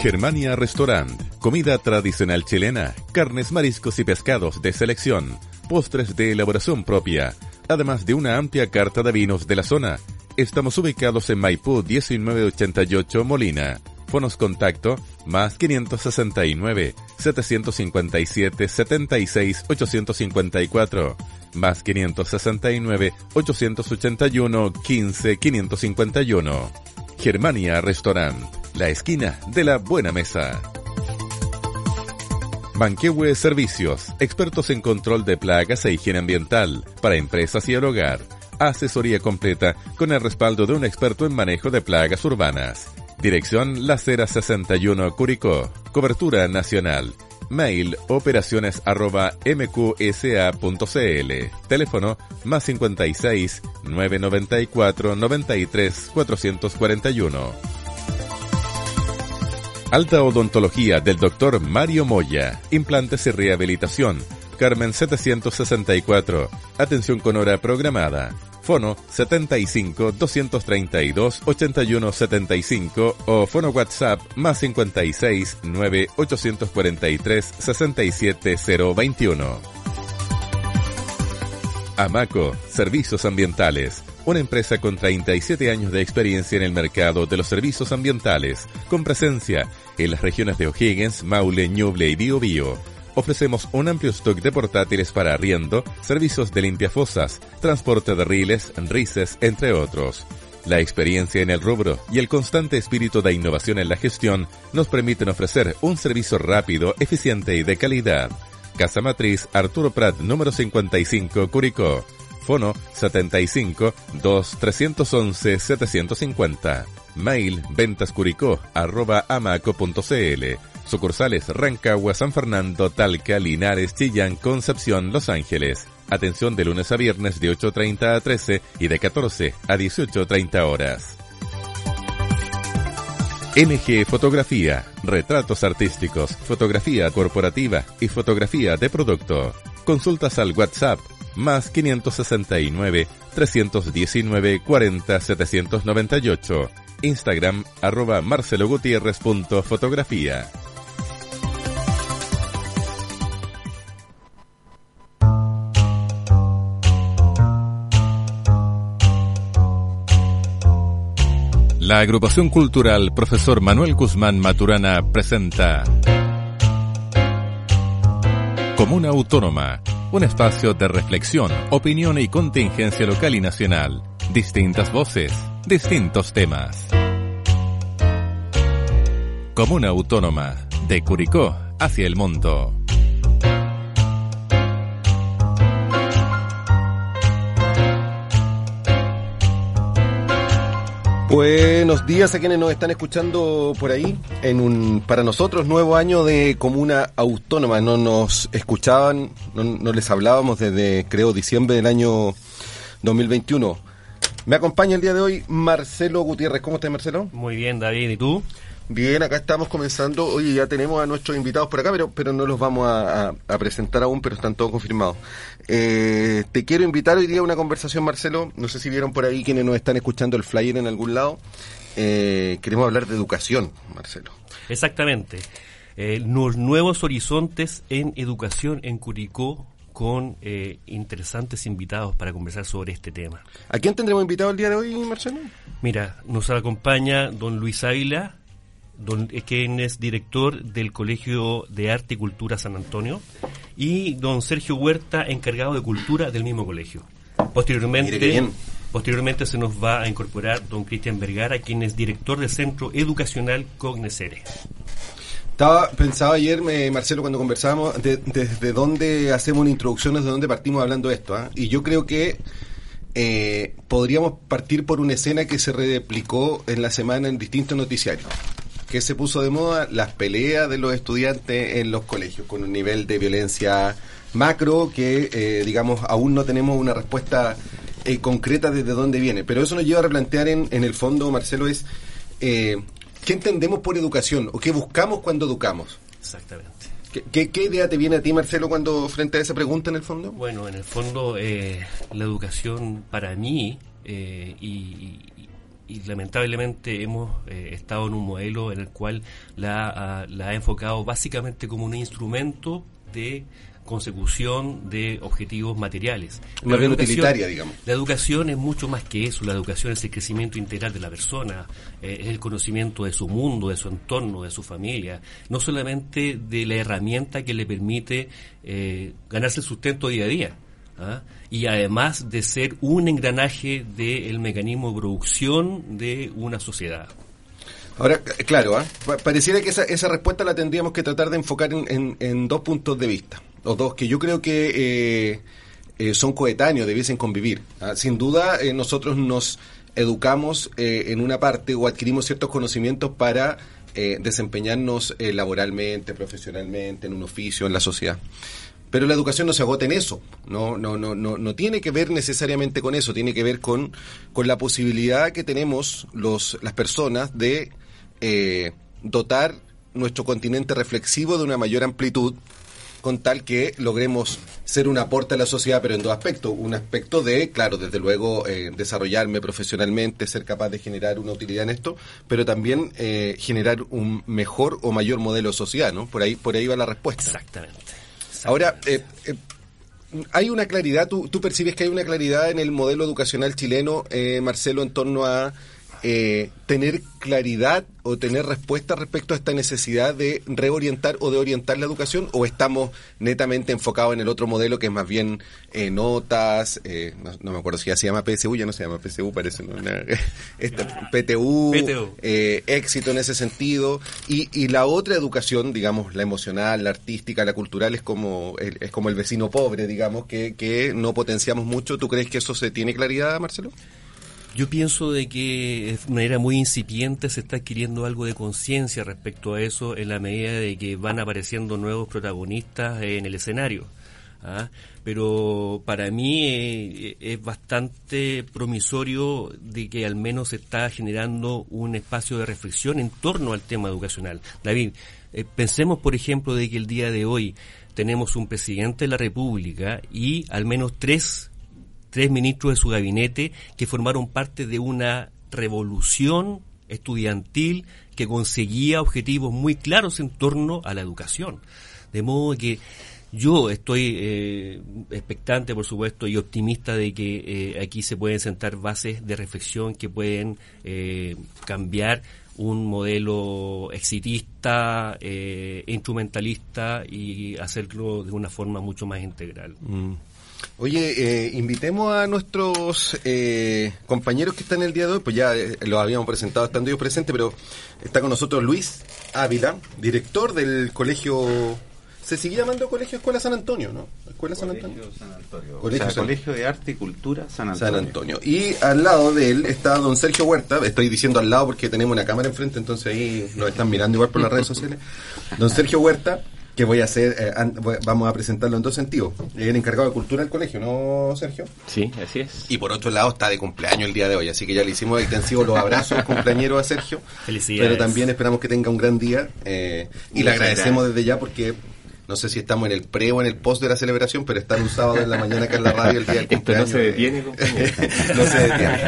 Germania Restaurant. Comida tradicional chilena, carnes, mariscos y pescados de selección, postres de elaboración propia, además de una amplia carta de vinos de la zona. Estamos ubicados en Maipú 1988 Molina. Fonos contacto más 569 757 76 854 más 569 881 15 551. Germania Restaurant, la esquina de la buena mesa. Manquehue Servicios, expertos en control de plagas e higiene ambiental para empresas y el hogar. Asesoría completa con el respaldo de un experto en manejo de plagas urbanas. Dirección La Cera 61 Curicó. Cobertura nacional. Mail operaciones arroba mqsa.cl. Teléfono más 56 994 93 441. Alta odontología del doctor Mario Moya. Implantes y rehabilitación. Carmen 764. Atención con hora programada. Fono 75 232 81 75 o fono WhatsApp más 56 9 843 67 021. Amaco, Servicios Ambientales. Una empresa con 37 años de experiencia en el mercado de los servicios ambientales, con presencia en las regiones de O'Higgins, Maule, Ñuble y Biobío ofrecemos un amplio stock de portátiles para arriendo, servicios de limpiafosas, transporte de riles, rices, entre otros. La experiencia en el rubro y el constante espíritu de innovación en la gestión nos permiten ofrecer un servicio rápido, eficiente y de calidad. Casa Matriz Arturo Prat número 55 Curicó. Fono 75 2 311 750. Mail ventascuricó arroba amaco.cl Sucursales Rancagua, San Fernando, Talca, Linares, Chillán, Concepción, Los Ángeles. Atención de lunes a viernes de 8.30 a 13 y de 14 a 18.30 horas. NG Fotografía, retratos artísticos, fotografía corporativa y fotografía de producto. Consultas al WhatsApp más 569 319 40 798. Instagram arroba marcelogutierrez.fotografía. La agrupación cultural Profesor Manuel Guzmán Maturana presenta Comuna Autónoma, un espacio de reflexión, opinión y contingencia local y nacional. Distintas voces, distintos temas. Comuna Autónoma, de Curicó hacia el mundo. Buenos días a quienes nos están escuchando por ahí en un para nosotros nuevo año de comuna autónoma. No nos escuchaban, no, les hablábamos desde creo diciembre del año 2021. Me acompaña el día de hoy Marcelo Gutiérrez. ¿Cómo estás, Marcelo? Muy bien, David. ¿Y tú? Bien, acá estamos comenzando. Oye, ya tenemos a nuestros invitados por acá, pero, pero no los vamos a, presentar aún, pero están todos confirmados. Eh, te quiero invitar hoy día a una conversación, Marcelo. No sé si vieron por ahí quienes nos están escuchando el flyer en algún lado. Eh, queremos hablar de educación, Marcelo. Exactamente. Eh, los nuevos horizontes en educación en Curicó con interesantes invitados para conversar sobre este tema. ¿A quién tendremos invitado el día de hoy, Marcelo? Mira, nos acompaña don Luis Ávila, don, eh, quien es director del Colegio de Arte y Cultura San Antonio, y don Sergio Huerta, encargado de cultura del mismo colegio. Posteriormente, posteriormente se nos va a incorporar don Cristian Vergara, quien es director del Centro Educacional Cognesere. Estaba pensaba ayer, Marcelo, cuando conversábamos, desde dónde hacemos una introducción, desde dónde partimos hablando de esto. ¿ah? Y yo creo que eh, podríamos partir por una escena que se replicó en la semana en distintos noticiarios que se puso de moda las peleas de los estudiantes en los colegios, con un nivel de violencia macro que, eh, digamos, aún no tenemos una respuesta eh, concreta desde dónde viene. Pero eso nos lleva a replantear en, en el fondo, Marcelo, es eh, qué entendemos por educación o qué buscamos cuando educamos. Exactamente. ¿Qué, ¿Qué, idea te viene a ti, Marcelo, cuando frente a esa pregunta en el fondo? Bueno, en el fondo, la educación para mí y, y lamentablemente hemos eh, estado en un modelo en el cual la, la ha enfocado básicamente como un instrumento de consecución de objetivos materiales. Una bien utilitaria, digamos. La educación es mucho más que eso. La educación es el crecimiento integral de la persona, eh, es el conocimiento de su mundo, de su entorno, de su familia, no solamente de la herramienta que le permite eh, ganarse el sustento día a día. ¿ah? Y además de ser un engranaje del mecanismo de producción de una sociedad. Ahora, claro, ¿ah? pareciera que esa, esa respuesta la tendríamos que tratar de enfocar en dos puntos de vista los dos, que yo creo que eh, eh, son coetáneos, debiesen convivir. ¿ah? Sin duda, eh, nosotros nos educamos en una parte o adquirimos ciertos conocimientos para desempeñarnos laboralmente, profesionalmente, en un oficio, en la sociedad. Pero la educación no se agota en eso, no, no, no, no, no tiene que ver necesariamente con eso, tiene que ver con, con la posibilidad que tenemos los, las personas de dotar nuestro continente reflexivo de una mayor amplitud con tal que logremos ser un aporte a la sociedad, pero en dos aspectos. Un aspecto de, claro, desde luego, eh, desarrollarme profesionalmente, ser capaz de generar una utilidad en esto, pero también eh, generar un mejor o mayor modelo social, ¿no? Por ahí, por ahí va la respuesta. Exactamente. Ahora, eh, hay una claridad, tú, tú percibes que hay una claridad en el modelo educacional chileno, Marcelo, en torno a eh, tener claridad o tener respuesta respecto a esta necesidad de reorientar o de orientar la educación o estamos netamente enfocados en el otro modelo que es más bien eh, notas, eh, no, me acuerdo si ya se llama PSU, ya no se llama PSU, parece, ¿no? PTU, eh, éxito en ese sentido y, y la otra educación, digamos, la emocional, la artística, la cultural es como el, es como el vecino pobre, digamos, que, que no potenciamos mucho. ¿Tú crees que eso se tiene claridad, Marcelo? Yo pienso de que de manera muy incipiente se está adquiriendo algo de conciencia respecto a eso en la medida de que van apareciendo nuevos protagonistas en el escenario. ¿ah? Pero para mí eh, es bastante promisorio de que al menos se está generando un espacio de reflexión en torno al tema educacional. David, eh, pensemos por ejemplo de que el día de hoy tenemos un presidente de la República y al menos tres tres ministros de su gabinete que formaron parte de una revolución estudiantil que conseguía objetivos muy claros en torno a la educación. De modo que yo estoy eh, expectante, por supuesto, y optimista de que eh, aquí se pueden sentar bases de reflexión que pueden eh, cambiar un modelo exitista, instrumentalista y hacerlo de una forma mucho más integral. Mm. Oye, eh, invitemos a nuestros eh, compañeros que están el día de hoy, pues ya eh, los habíamos presentado estando ellos presentes, pero está con nosotros Luis Ávila, director del colegio se sigue llamando Colegio Escuela San Antonio, ¿no? Escuela San Antonio. San Antonio. Colegio, de Arte y Cultura San Antonio. San Antonio. Y al lado de él está don Sergio Huerta, estoy diciendo al lado porque tenemos una cámara enfrente, entonces ahí nos están mirando igual por las redes sociales. Don Sergio Huerta, que voy a hacer, eh, vamos a presentarlo en dos sentidos. Es el encargado de cultura del colegio, ¿no, Sergio? Sí, así es. Y por otro lado está de cumpleaños el día de hoy, así que ya le hicimos extensivos los abrazos cumpleañero a Sergio. Felicidades. Pero también esperamos que tenga un gran día eh, y le agradecemos desde ya porque no sé si estamos en el pre o en el post de la celebración, pero está un sábado en la mañana acá en la radio el día del cumpleaños. no se detiene, no se detiene.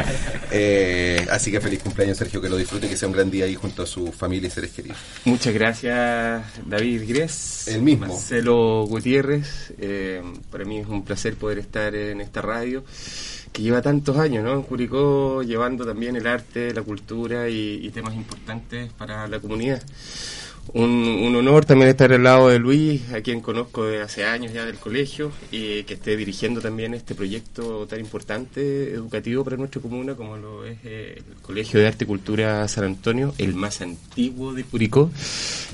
Eh, así que feliz cumpleaños, Sergio, que lo disfrute y que sea un gran día ahí junto a su familia y seres queridos. Muchas gracias, David Gres. El mismo. Marcelo Gutiérrez. Eh, para mí es un placer poder estar en esta radio que lleva tantos años, ¿no? En Curicó, llevando también el arte, la cultura y temas importantes para la comunidad un, honor también estar al lado de Luis, a quien conozco de hace años ya del colegio, y que esté dirigiendo también este proyecto tan importante educativo para nuestra comuna como lo es eh, el Colegio de Arte y Cultura San Antonio, el más antiguo de Curicó.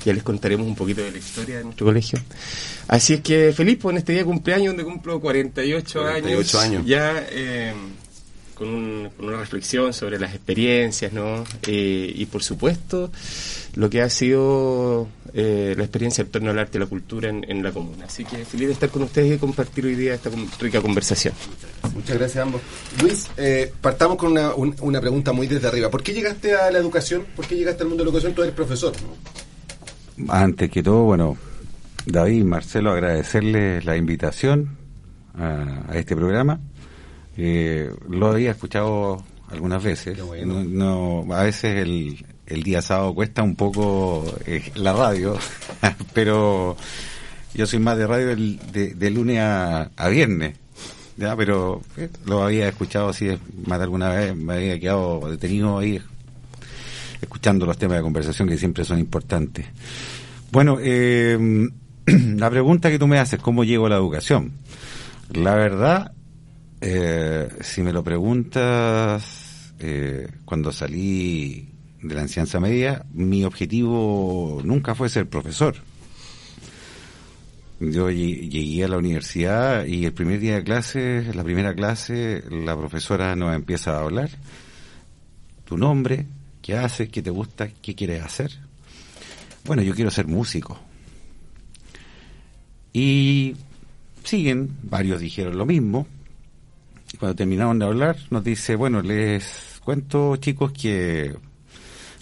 Ya les contaremos un poquito de la historia de nuestro colegio. Así es que feliz por este día de cumpleaños donde cumplo 48, 48 años, Ya eh, con, una reflexión sobre las experiencias, ¿no? Eh, y por supuesto lo que ha sido eh, la experiencia en torno al arte y la cultura en, la comuna. Así que feliz de estar con ustedes y compartir hoy día esta rica conversación. Muchas gracias a ambos. Luis, eh, partamos con una, una, pregunta muy desde arriba. ¿Por qué llegaste a la educación? ¿Por qué llegaste al mundo de la educación? Tú eres profesor. Antes que todo, bueno, David, Marcelo, agradecerles la invitación a, este programa. Eh, lo había escuchado algunas veces. Bueno. no, no, a veces el, el día sábado cuesta un poco eh, la radio, pero yo soy más de radio el- de, de lunes a, a viernes. Ya, pero eh, lo había escuchado así más de alguna vez, me había quedado detenido ahí escuchando los temas de conversación que siempre son importantes. Bueno, eh, la pregunta que tú me haces, ¿cómo llego a la educación? La verdad, eh, si me lo preguntas, eh, cuando salí de la enseñanza media, mi objetivo nunca fue ser profesor. Yo lle- llegué a la universidad y el primer día de clase, la primera clase, la profesora nos empieza a hablar. Tu nombre, qué haces, qué te gusta, qué quieres hacer. Bueno, yo quiero ser músico. Y siguen, varios dijeron lo mismo. Cuando terminaron de hablar, nos dice, bueno, les cuento chicos que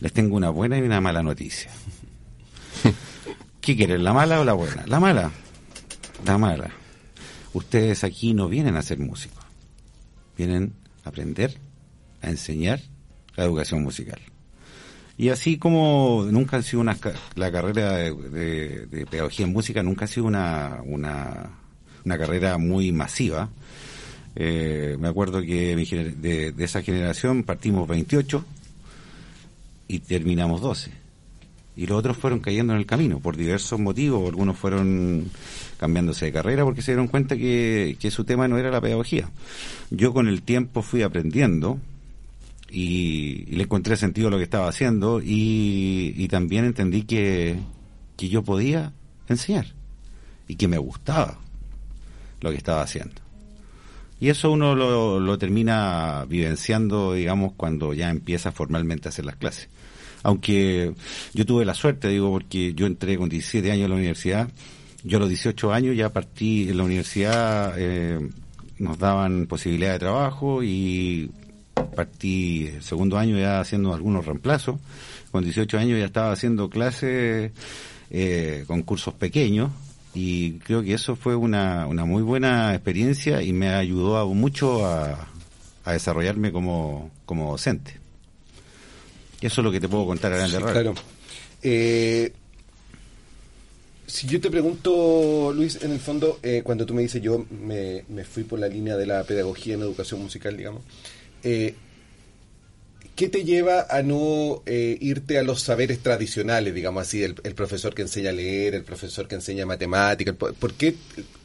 les tengo una buena y una mala noticia. ¿Qué quieren, la mala o la buena? La mala. La mala. Ustedes aquí no vienen a ser músicos. Vienen a aprender, a enseñar la educación musical. Y así como nunca ha sido una, la carrera de, de- de pedagogía en música, nunca ha sido una, una, una carrera muy masiva. Eh, me acuerdo que de, de esa generación partimos 28 y terminamos 12. Y los otros fueron cayendo en el camino por diversos motivos. Algunos fueron cambiándose de carrera porque se dieron cuenta que, su tema no era la pedagogía. Yo con el tiempo fui aprendiendo y, y le encontré sentido a lo que estaba haciendo y, y también entendí que, que yo podía enseñar y que me gustaba lo que estaba haciendo. Y eso uno lo, lo termina vivenciando, digamos, cuando ya empieza formalmente a hacer las clases. Aunque yo tuve la suerte, digo, porque yo entré con 17 años a la universidad, yo a los 18 años ya partí en la universidad, eh, nos daban posibilidad de trabajo y partí el segundo año ya haciendo algunos reemplazos. Con 18 años ya estaba haciendo clases eh, con cursos pequeños y creo que eso fue una, una muy buena experiencia y me ayudó a- mucho a, a desarrollarme como, como docente. Y eso es lo que te puedo contar a grande Sí, claro. Eh, si yo te pregunto, Luis, en el fondo, eh, cuando tú me dices yo me, me fui por la línea de la pedagogía en educación musical, digamos, eh, ¿qué te lleva a no eh, irte a los saberes tradicionales, digamos así, el, profesor que enseña a leer, el profesor que enseña matemáticas? ¿Por, por qué,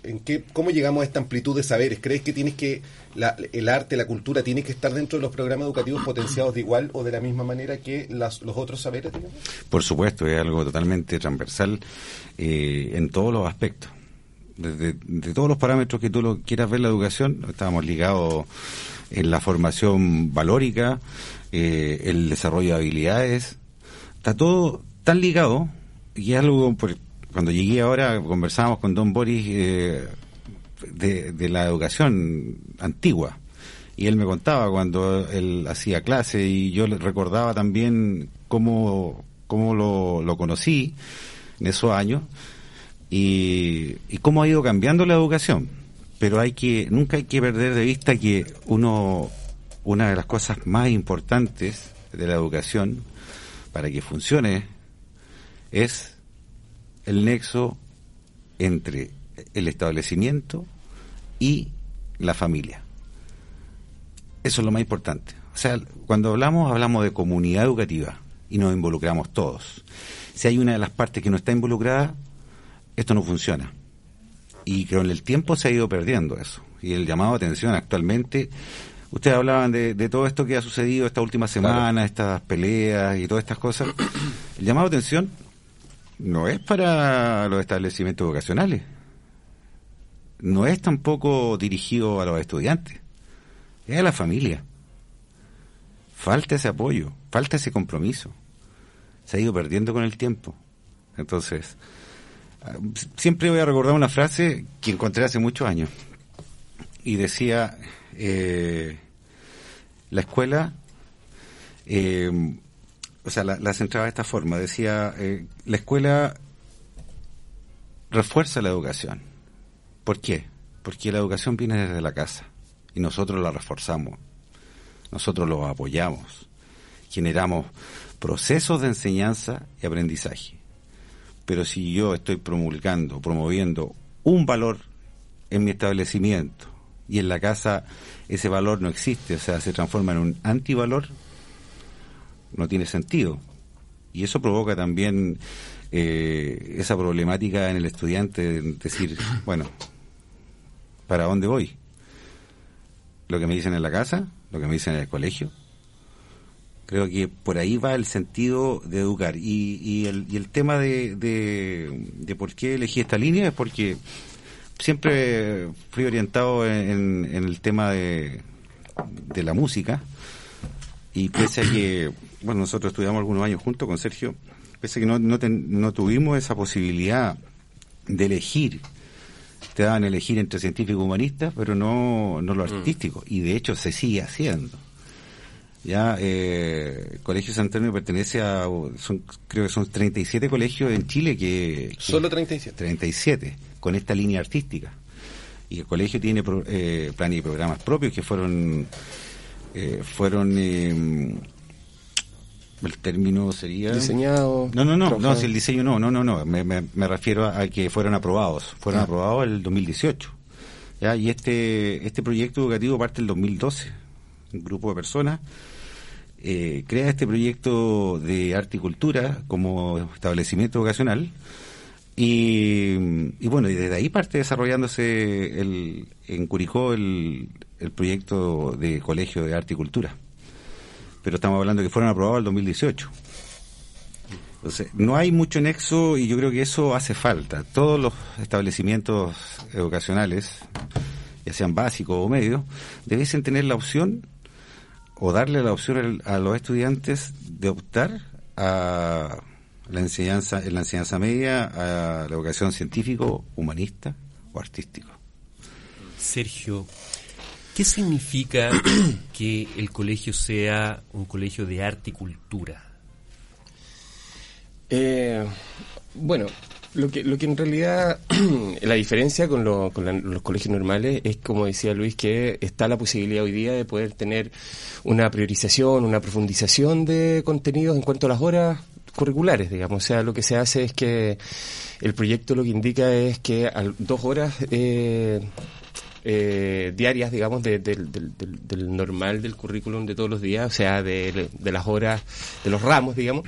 en qué, cómo llegamos a esta amplitud de saberes? ¿Crees que tienes que la- el arte, la cultura, tiene que estar dentro de los programas educativos potenciados de igual o de la misma manera que las- los otros saberes, digamos? Por supuesto, es algo totalmente transversal eh, en todos los aspectos. Desde de todos los parámetros que tú lo quieras ver la educación, estábamos ligados en la formación valórica, eh, el desarrollo de habilidades, está todo tan ligado y algo, cuando llegué ahora conversábamos con Don Boris eh, de, la educación antigua y él me contaba cuando él hacía clase y yo recordaba también cómo, cómo lo, lo conocí en esos años y, y cómo ha ido cambiando la educación. Pero hay que, nunca hay que perder de vista que uno, una de las cosas más importantes de la educación para que funcione es el nexo entre el establecimiento y la familia. Eso es lo más importante. O sea, cuando hablamos, hablamos de comunidad educativa y nos involucramos todos. Si hay una de las partes que no está involucrada, esto no funciona. Y con el tiempo se ha ido perdiendo eso. Y el llamado a atención actualmente, ustedes hablaban de, de todo esto que ha sucedido esta última semana, estas peleas y todas estas cosas. El llamado a atención no es para los establecimientos vocacionales. No es tampoco dirigido a los estudiantes. Es a la familia. Falta ese apoyo, falta ese compromiso. Se ha ido perdiendo con el tiempo. Entonces, ah, siempre voy a recordar una frase que encontré hace muchos años. Y decía, eh, la escuela, eh, o sea, la, centraba de esta forma. Decía, eh, la escuela refuerza la educación. ¿Por qué? Porque la educación viene desde la casa y nosotros la reforzamos. nosotros los apoyamos, generamos procesos de enseñanza y aprendizaje. Pero si yo estoy promulgando, promoviendo un valor en mi establecimiento y en la casa ese valor no existe, o sea, se transforma en un antivalor, no tiene sentido. Y eso provoca también eh, esa problemática en el estudiante de decir, bueno, ¿para dónde voy? ¿Lo que me dicen en la casa? ¿Lo que me dicen en el colegio? Creo que por ahí va el sentido de educar. Y, y, el, y el tema de, de, por qué elegí esta línea es porque siempre fui orientado en, en el tema de, de la música. Y pese a que, bueno, nosotros estudiamos algunos años juntos con Sergio, pese a que no, no, no tuvimos esa posibilidad de elegir te daban elegir entre científicos y humanistas, pero no, no lo mm. artístico. Y de hecho se sigue haciendo. Ya, eh, Colegio San Antonio pertenece a, son, creo que son 37 colegios en Chile que... Solo 37. 37, con esta línea artística. Y el colegio tiene eh, planes y programas propios que fueron... Eh, fueron... Eh, el término sería... Diseñado. No, no, no, no, si el diseño no, no, no, no, me, me, refiero a, que fueron aprobados. Fueron ah. aprobados el 2018. ¿ya? Y este, este proyecto educativo parte el 2012. Un grupo de personas eh, crea este proyecto de arte y cultura como establecimiento vocacional y, y, bueno, y desde ahí parte desarrollándose el, en Curicó el, el proyecto de colegio de arte y cultura. Pero estamos hablando que fueron aprobados el 2018. Entonces, no hay mucho nexo y yo creo que eso hace falta. Todos los establecimientos educacionales, ya sean básicos o medios, debiesen tener la opción o darle la opción a los estudiantes de optar a la enseñanza, en la enseñanza media, a la educación científico, humanista o artístico. Sergio, ¿qué significa que el colegio sea un colegio de arte y cultura? Eh, bueno, lo que, lo que en realidad, la diferencia con, los colegios normales es, como decía Luis, que está la posibilidad hoy día de poder tener una priorización, una profundización de contenidos en cuanto a las horas curriculares, digamos. O sea, lo que se hace es que el proyecto lo que indica es que a dos horas eh, eh, diarias, digamos, del normal del currículum de todos los días, o sea, de, las horas, de los ramos, digamos,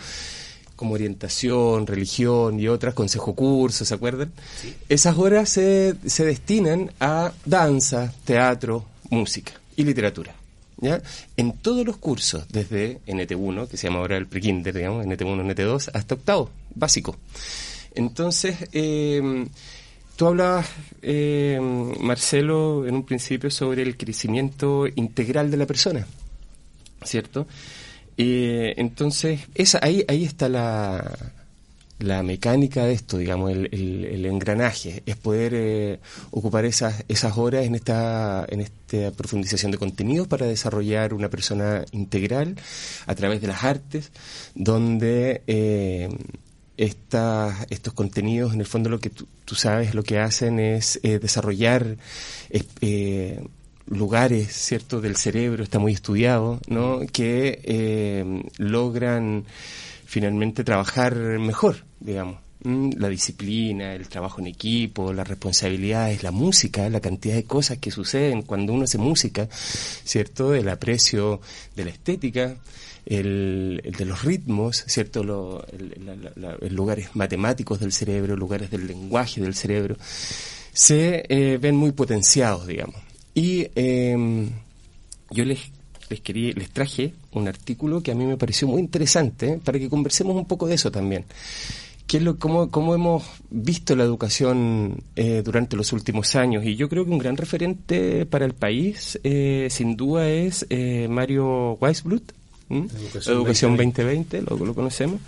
como orientación, religión y otras, consejo curso, ¿se acuerdan? Esas horas se, se destinan a danza, teatro, música y literatura. ¿Ya? En todos los cursos, desde NT1, que se llama ahora el prekinder, digamos, NT1, NT2, hasta octavo, básico. Entonces, eh, tú hablabas, eh, Marcelo, en un principio sobre el crecimiento integral de la persona, ¿cierto? Eh, entonces, esa, ahí, ahí está la, la mecánica de esto, digamos, el, el, engranaje, es poder eh, ocupar esas, esas horas en esta, en esta profundización de contenidos para desarrollar una persona integral a través de las artes, donde eh, estos contenidos, en el fondo lo que tú, sabes, lo que hacen es eh, desarrollar lugares, ¿cierto?, del cerebro, está muy estudiado, ¿no?, que eh, logran finalmente trabajar mejor, digamos. La disciplina, el trabajo en equipo, las responsabilidades, la música, la cantidad de cosas que suceden cuando uno hace música, ¿cierto? El aprecio de la estética, el, de los ritmos, ¿cierto? los lugares matemáticos del cerebro, lugares del lenguaje del cerebro, se eh, ven muy potenciados, digamos. Y em, yo les, les, quería, les traje un artículo que a mí me pareció muy interesante para que conversemos un poco de eso también. ¿Qué es lo, cómo, cómo hemos visto la educación eh, durante los últimos años? Y yo creo que un gran referente para el país, eh, sin duda, es eh, Mario Weisblut, Educación, Educación 2020, lo, lo conocemos.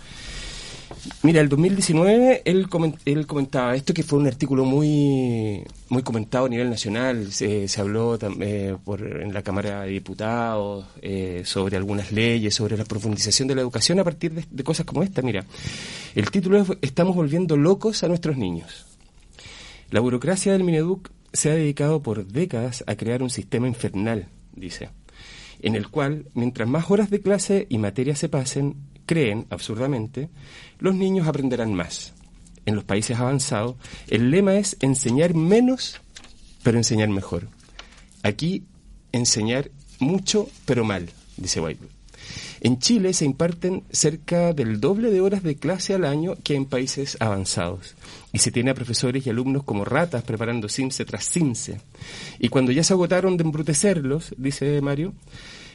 Mira, el 2019 él, él comentaba esto que fue un artículo muy muy comentado a nivel nacional. Se, habló eh, por, en la Cámara de Diputados eh, sobre algunas leyes, sobre la profundización de la educación a partir de, cosas como esta. Mira, el título es Estamos volviendo locos a nuestros niños. La burocracia del Mineduc se ha dedicado por décadas a crear un sistema infernal, dice en el cual, mientras más horas de clase y materia se pasen, creen, absurdamente, los niños aprenderán más. En los países avanzados, el lema es enseñar menos, pero enseñar mejor. Aquí, enseñar mucho, pero mal, dice White. En Chile se imparten cerca del doble de horas de clase al año que en países avanzados. Y se tiene a profesores y alumnos como ratas preparando CIMSE tras CIMSE. Y cuando ya se agotaron de embrutecerlos, dice Mario,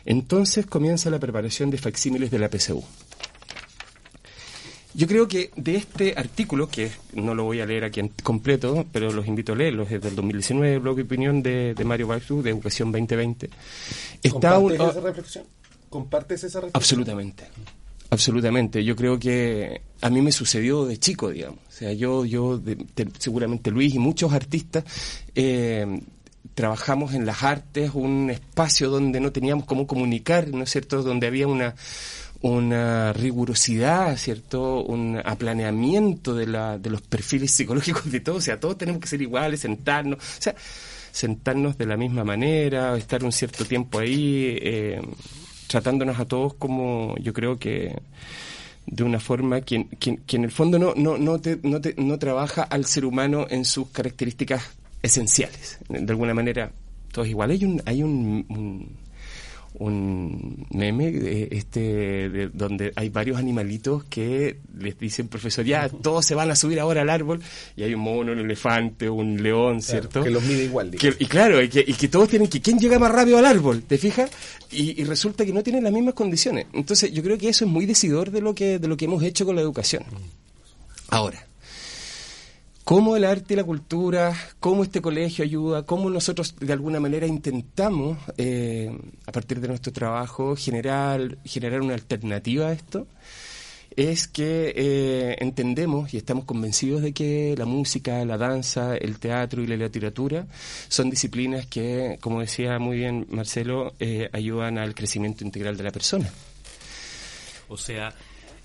entonces comienza la preparación de facsímiles de la PSU. Yo creo que de este artículo, que no lo voy a leer aquí en completo, pero los invito a leerlo, es del 2019, el blog de opinión de, Mario Baxu, de Educación 2020. Está ¿Compartes esa reflexión? ¿Compartes esa reflexión? Absolutamente. Absolutamente. Yo creo que a mí me sucedió de chico, digamos. O sea, yo, yo seguramente Luis y muchos artistas eh, trabajamos en las artes, un espacio donde no teníamos cómo comunicar, ¿no es cierto? Donde había una una rigurosidad, ¿cierto? Un aplaneamiento de, la, de los perfiles psicológicos de todos, o sea, todos tenemos que ser iguales, sentarnos, o sea, sentarnos de la misma manera, estar un cierto tiempo ahí, eh, tratándonos a todos como yo creo que de una forma que, en el fondo no, no, no, te, no, te, no trabaja al ser humano en sus características esenciales. De alguna manera, todos iguales. Hay un, hay un un meme este de, donde hay varios animalitos que les dicen profesor ya todos se van a subir ahora al árbol y hay un mono un elefante un león cierto que los mide igual y claro y que, y que, todos tienen que quién llega más rápido al árbol te fijas y, y, resulta que no tienen las mismas condiciones. Entonces yo creo que eso es muy decidor de lo que de lo que hemos hecho con la educación. Ahora cómo el arte y la cultura, cómo este colegio ayuda, cómo nosotros de alguna manera intentamos, eh, a partir de nuestro trabajo, generar, generar una alternativa a esto, es que eh, entendemos y estamos convencidos de que la música, la danza, el teatro y la literatura son disciplinas que, como decía muy bien Marcelo, eh, ayudan al crecimiento integral de la persona. O sea,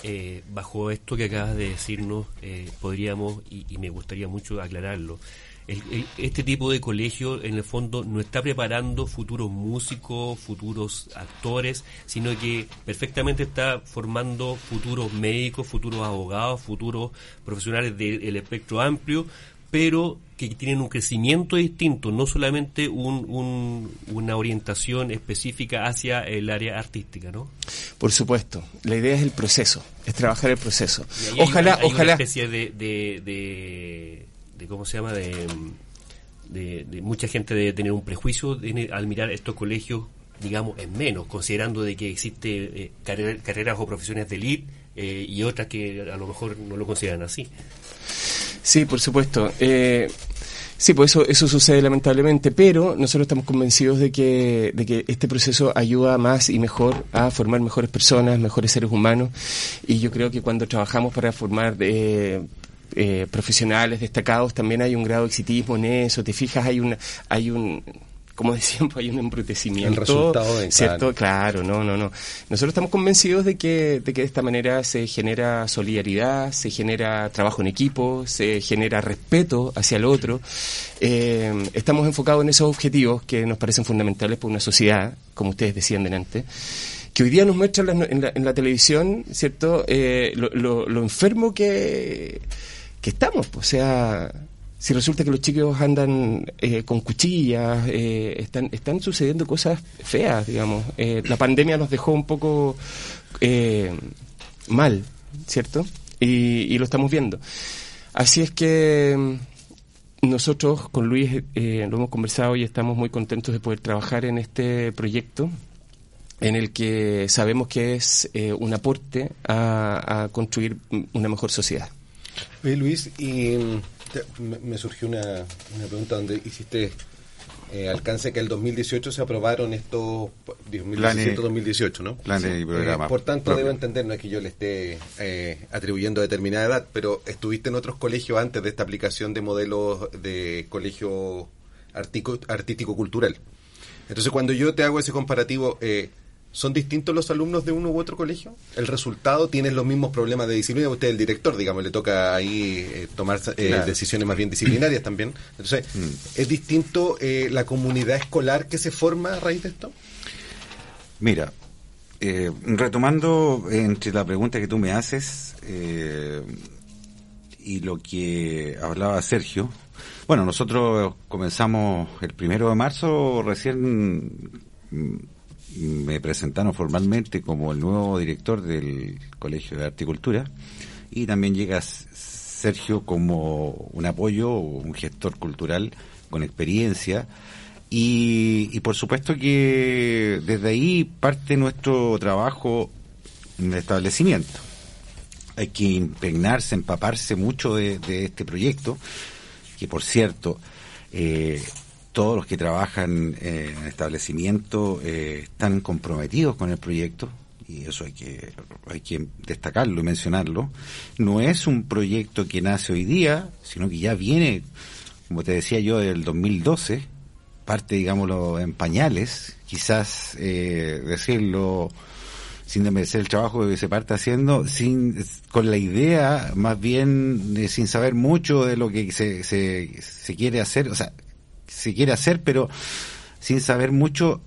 eh, bajo esto que acabas de decirnos, eh, podríamos, y, me gustaría mucho aclararlo, este tipo de colegio en el fondo no está preparando futuros músicos, futuros actores, sino que perfectamente está formando futuros médicos, futuros abogados, futuros profesionales del espectro amplio, pero que tienen un crecimiento distinto, no solamente un, una orientación específica hacia el área artística, ¿no? Por supuesto, la idea es el proceso, es trabajar el proceso. ojalá, ojalá. Una especie de, de, ¿cómo se llama? De, de, mucha gente debe tener un prejuicio al mirar estos colegios, digamos, en menos, considerando de que existe eh, carreras o profesiones de elite eh, y otras que a lo mejor no lo consideran así. Sí, por supuesto. Eh, sí, pues eso, eso sucede lamentablemente, pero nosotros estamos convencidos de que, de que este proceso ayuda más y mejor a formar mejores personas, mejores seres humanos, y yo creo que cuando trabajamos para formar eh, eh, profesionales destacados también hay un grado de exitismo en eso, te fijas, hay una, hay un como decíamos, hay un embrutecimiento. El resultado de ¿Cierto? Claro, no, no, no. Nosotros estamos convencidos de que, de que de esta manera se genera solidaridad, se genera trabajo en equipo, se genera respeto hacia el otro. Eh, estamos enfocados en esos objetivos que nos parecen fundamentales para una sociedad, como ustedes decían delante que hoy día nos muestra en la, en la, televisión, ¿cierto? Eh, lo, lo, enfermo que, que estamos. O sea, si resulta que los chicos andan eh, con cuchillas, eh, están, están sucediendo cosas feas, digamos. Eh, la pandemia nos dejó un poco mal, ¿cierto? Y, lo estamos viendo. Así es que mm, nosotros con Luis lo hemos conversado y estamos muy contentos de poder trabajar en este proyecto en el que sabemos que es un aporte a, construir una mejor sociedad. Luis, y me, surgió una, pregunta donde hiciste eh, alcance que el 2018 se aprobaron estos 2017-2018, ¿no? Planes y programas. Eh, por tanto, debo entender, no es que yo le esté eh, atribuyendo determinada edad, pero estuviste en otros colegios antes de esta aplicación de modelos de colegio artístico-cultural. Entonces, cuando yo te hago ese comparativo, eh, ¿Son distintos los alumnos de uno u otro colegio? ¿El resultado tiene los mismos problemas de disciplina? Usted, el director, digamos, le toca ahí eh, tomar eh, decisiones más bien disciplinarias también. Entonces, mm. ¿es distinto eh, la comunidad escolar que se forma a raíz de esto? Mira, eh, retomando entre la pregunta que tú me haces eh, y lo que hablaba Sergio, bueno, nosotros comenzamos el primero de marzo, recién mm, me presentaron formalmente como el nuevo director del Colegio de Arte y y también llega Sergio como un apoyo, un gestor cultural con experiencia y, por supuesto que desde ahí parte nuestro trabajo en el establecimiento. Hay que impregnarse, empaparse mucho de, este proyecto, que por cierto, eh, todos los que trabajan en el establecimiento eh, están comprometidos con el proyecto, y eso hay que, hay que destacarlo y mencionarlo. No es un proyecto que nace hoy día, sino que ya viene, como te decía yo, del 2012 parte, digámoslo, en pañales, quizás eh, decirlo sin desmerecer el trabajo que se parte haciendo, sin con la idea, más bien sin saber mucho de lo que se, se, se quiere hacer, o sea, se quiere hacer, pero sin saber mucho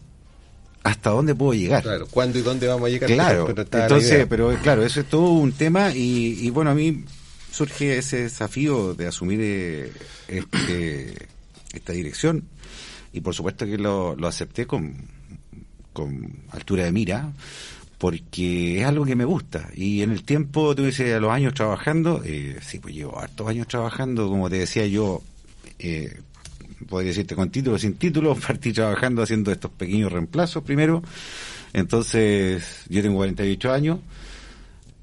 hasta dónde puedo llegar. Claro, cuándo y dónde vamos a llegar. Claro, entonces, pero claro, eso es todo un tema y, y bueno, a mí surge ese desafío de asumir eh, este, esta dirección y por supuesto que lo, lo acepté con, con altura de mira porque es algo que me gusta y en el tiempo, tú dices, a los años trabajando, eh, sí, pues llevo hartos años trabajando, como te decía yo, eh, podría decirte con título sin título, partí trabajando haciendo estos pequeños reemplazos primero, entonces yo tengo 48 años,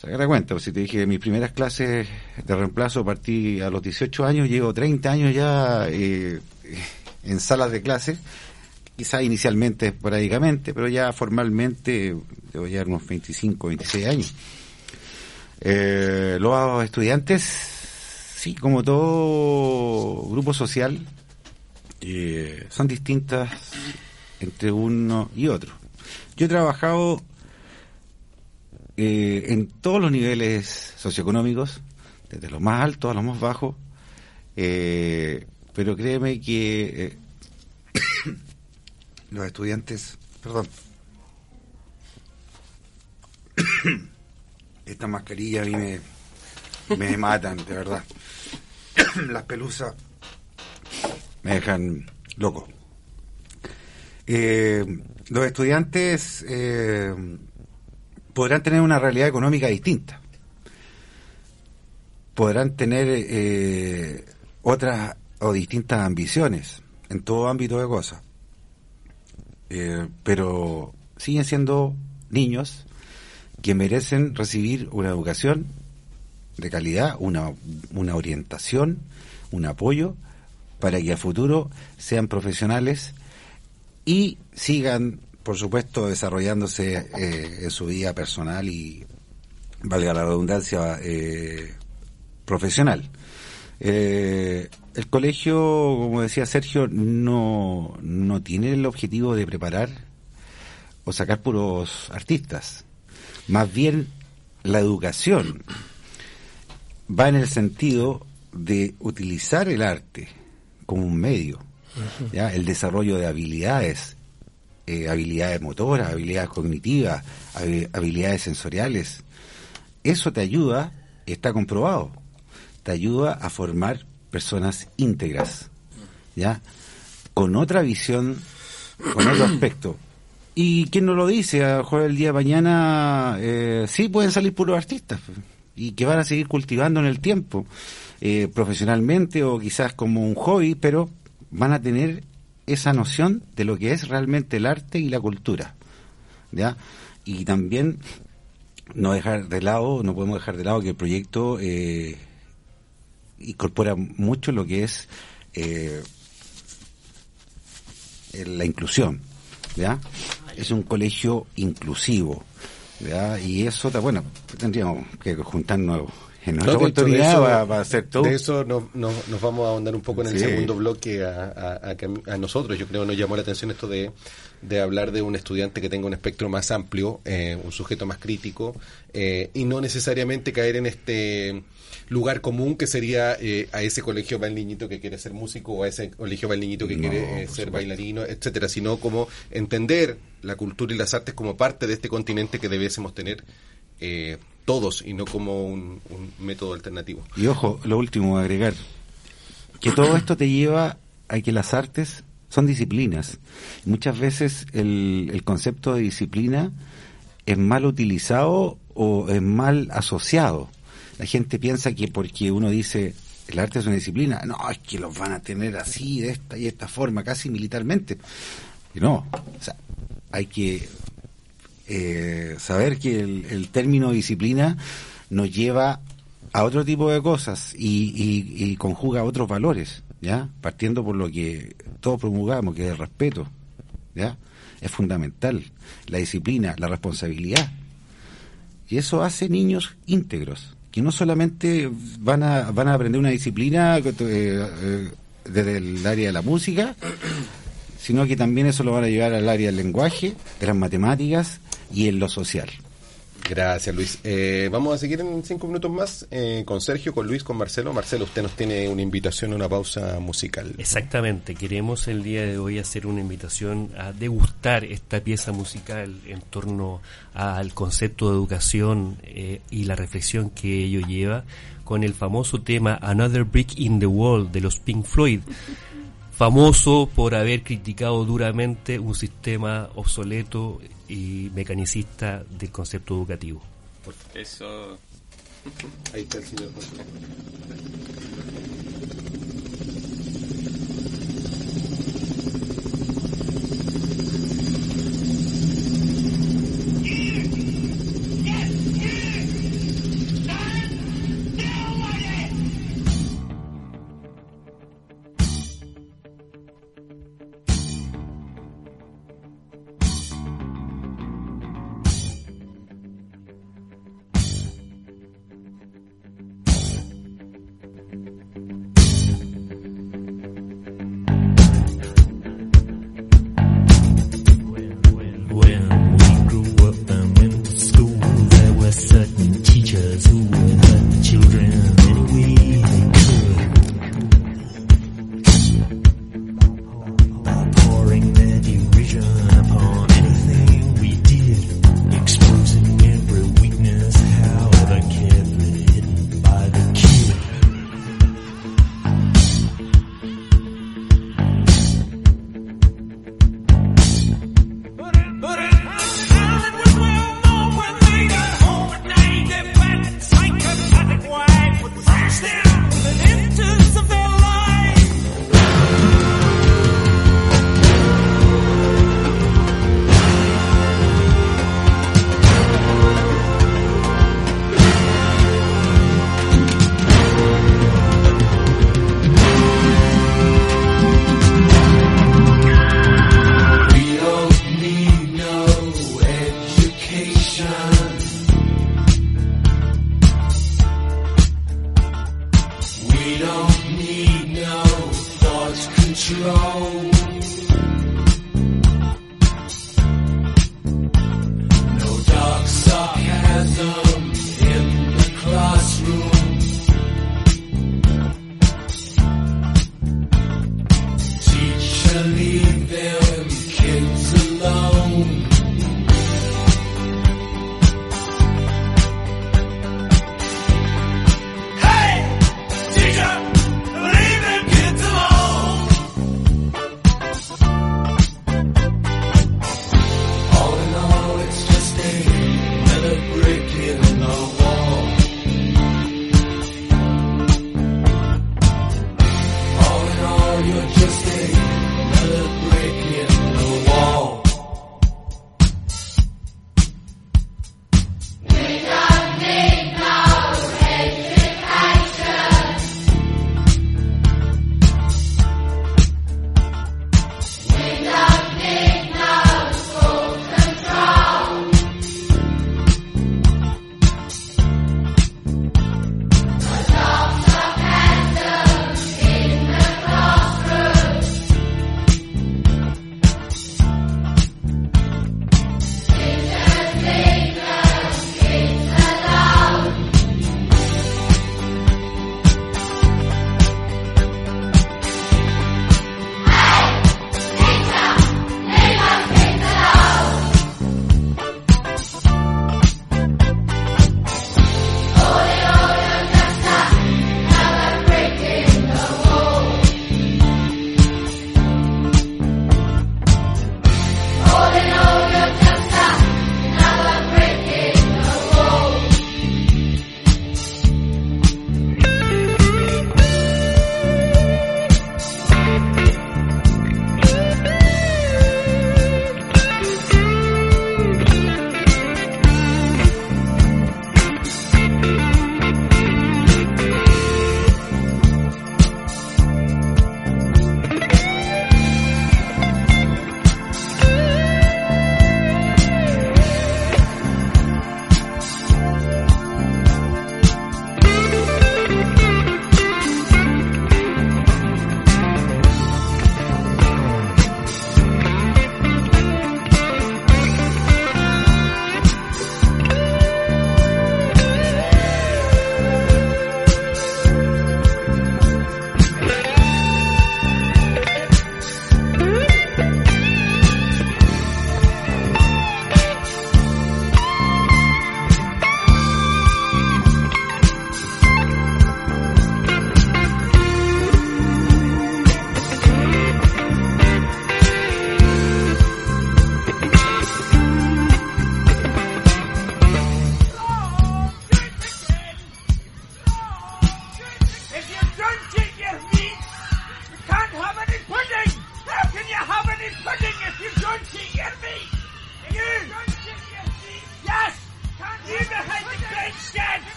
Sacar cuenta, pues si te dije mis primeras clases de reemplazo partí a los 18 años, llevo 30 años ya eh, en salas de clases, quizá inicialmente esporádicamente, pero ya formalmente debo llevar unos 25, 26 años. Eh, los estudiantes, sí, como todo grupo social, eh, son distintas entre uno y otro. Yo he trabajado eh, en todos los niveles socioeconómicos, desde los más altos a los más bajos, eh, pero créeme que eh, los estudiantes, perdón, esta mascarilla a mí me, me matan, de verdad. Las pelusas me dejan loco. Eh, los estudiantes eh, podrán tener una realidad económica distinta. Podrán tener eh, otras o distintas ambiciones en todo ámbito de cosas. Eh, pero siguen siendo niños que merecen recibir una educación de calidad, una, una orientación, un apoyo para que a futuro sean profesionales y sigan, por supuesto, desarrollándose eh, en su vida personal y, valga la redundancia, eh, profesional. Eh, el colegio, como decía Sergio, no, no tiene el objetivo de preparar o sacar puros artistas. Más bien, la educación va en el sentido de utilizar el arte como un medio, ¿ya? el desarrollo de habilidades, eh, habilidades motoras, habilidades cognitivas, habilidades sensoriales. Eso te ayuda, está comprobado, te ayuda a formar personas íntegras, ¿ya? Con otra visión, con otro aspecto. ¿Y quién no lo dice? A lo el día de mañana eh, sí pueden salir puros artistas y que van a seguir cultivando en el tiempo, eh, profesionalmente o quizás como un hobby, pero van a tener esa noción de lo que es realmente el arte y la cultura, ¿ya? Y también no dejar de lado, no podemos dejar de lado que el proyecto eh, incorpora mucho lo que es eh, la inclusión, ¿ya? Es un colegio inclusivo, ¿ya? Y eso, bueno, tendríamos que juntarnos en No, otra de oportunidad eso- va, va a ser todo. De eso nos, nos- nos vamos a ahondar un poco en el Sí. segundo bloque a, a- a que a nosotros. Yo creo que nos llamó la atención esto de, de hablar de un estudiante que tenga un espectro más amplio, eh, un sujeto más crítico, eh, y no necesariamente caer en este lugar común que sería eh, a ese colegio va el niñito que quiere ser músico o a ese colegio va el niñito que No, quiere eh, ser bailarino, etcétera, sino como entender la cultura y las artes como parte de este continente que debiésemos tener eh, todos y no como un, método alternativo. Y ojo, lo último, agregar, que todo esto te lleva a que las artes son disciplinas. Muchas veces el, el concepto de disciplina es mal utilizado o es mal asociado. La gente piensa que porque uno dice el arte es una disciplina, no, es que los van a tener así, de esta y esta forma, casi militarmente. Y no, o sea, hay que eh, saber que el, término disciplina nos lleva a otro tipo de cosas y, y- y conjuga otros valores, ¿ya? Partiendo por lo que todos promulgamos, que es el respeto, ¿ya? Es fundamental. La disciplina, la responsabilidad. Y eso hace niños íntegros, que no solamente van a, van a aprender una disciplina eh, eh, desde el área de la música, sino que también eso lo van a llevar al área del lenguaje, de las matemáticas y en lo social. Gracias, Luis. Eh, vamos a seguir en cinco minutos más eh, con Sergio, con Luis, con Marcelo. Marcelo, usted nos tiene una invitación a una pausa musical. Exactamente, queremos el día de hoy hacer una invitación a degustar esta pieza musical en torno al concepto de educación eh, y la reflexión que ello lleva con el famoso tema Another Brick in the Wall de los Pink Floyd, famoso por haber criticado duramente un sistema obsoleto y mecanicista del concepto educativo. Eso. Ahí está el señor.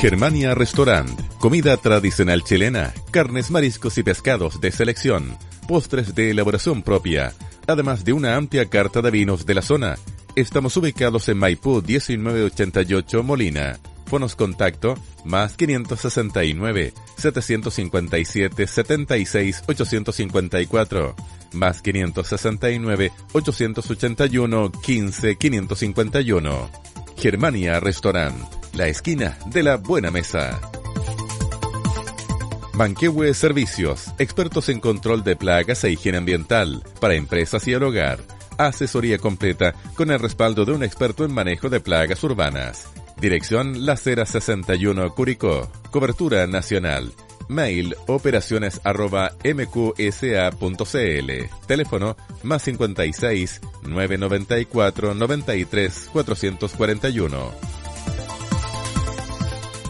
Germania Restaurant. Comida tradicional chilena, carnes, mariscos y pescados de selección, postres de elaboración propia, además de una amplia carta de vinos de la zona. Estamos ubicados en Maipú 1988 Molina. Fonos contacto más 569 757 76 854 más 569 881 15 551. Germania Restaurant, la esquina de la buena mesa. Manquehue Servicios, expertos en control de plagas e higiene ambiental para empresas y el hogar. Asesoría completa con el respaldo de un experto en manejo de plagas urbanas. Dirección La Cera 61 Curicó. Cobertura nacional. Mail operaciones arroba mqsa.cl. Teléfono más 56 994 93 441.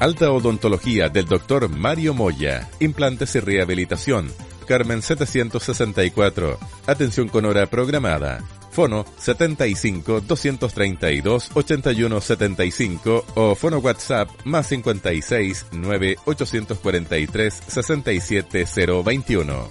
Alta odontología del Dr. Mario Moya. Implantes y rehabilitación. Carmen 764. Atención con hora programada. Fono 75 232 81 75 o fono WhatsApp más 56 9 843 67 021.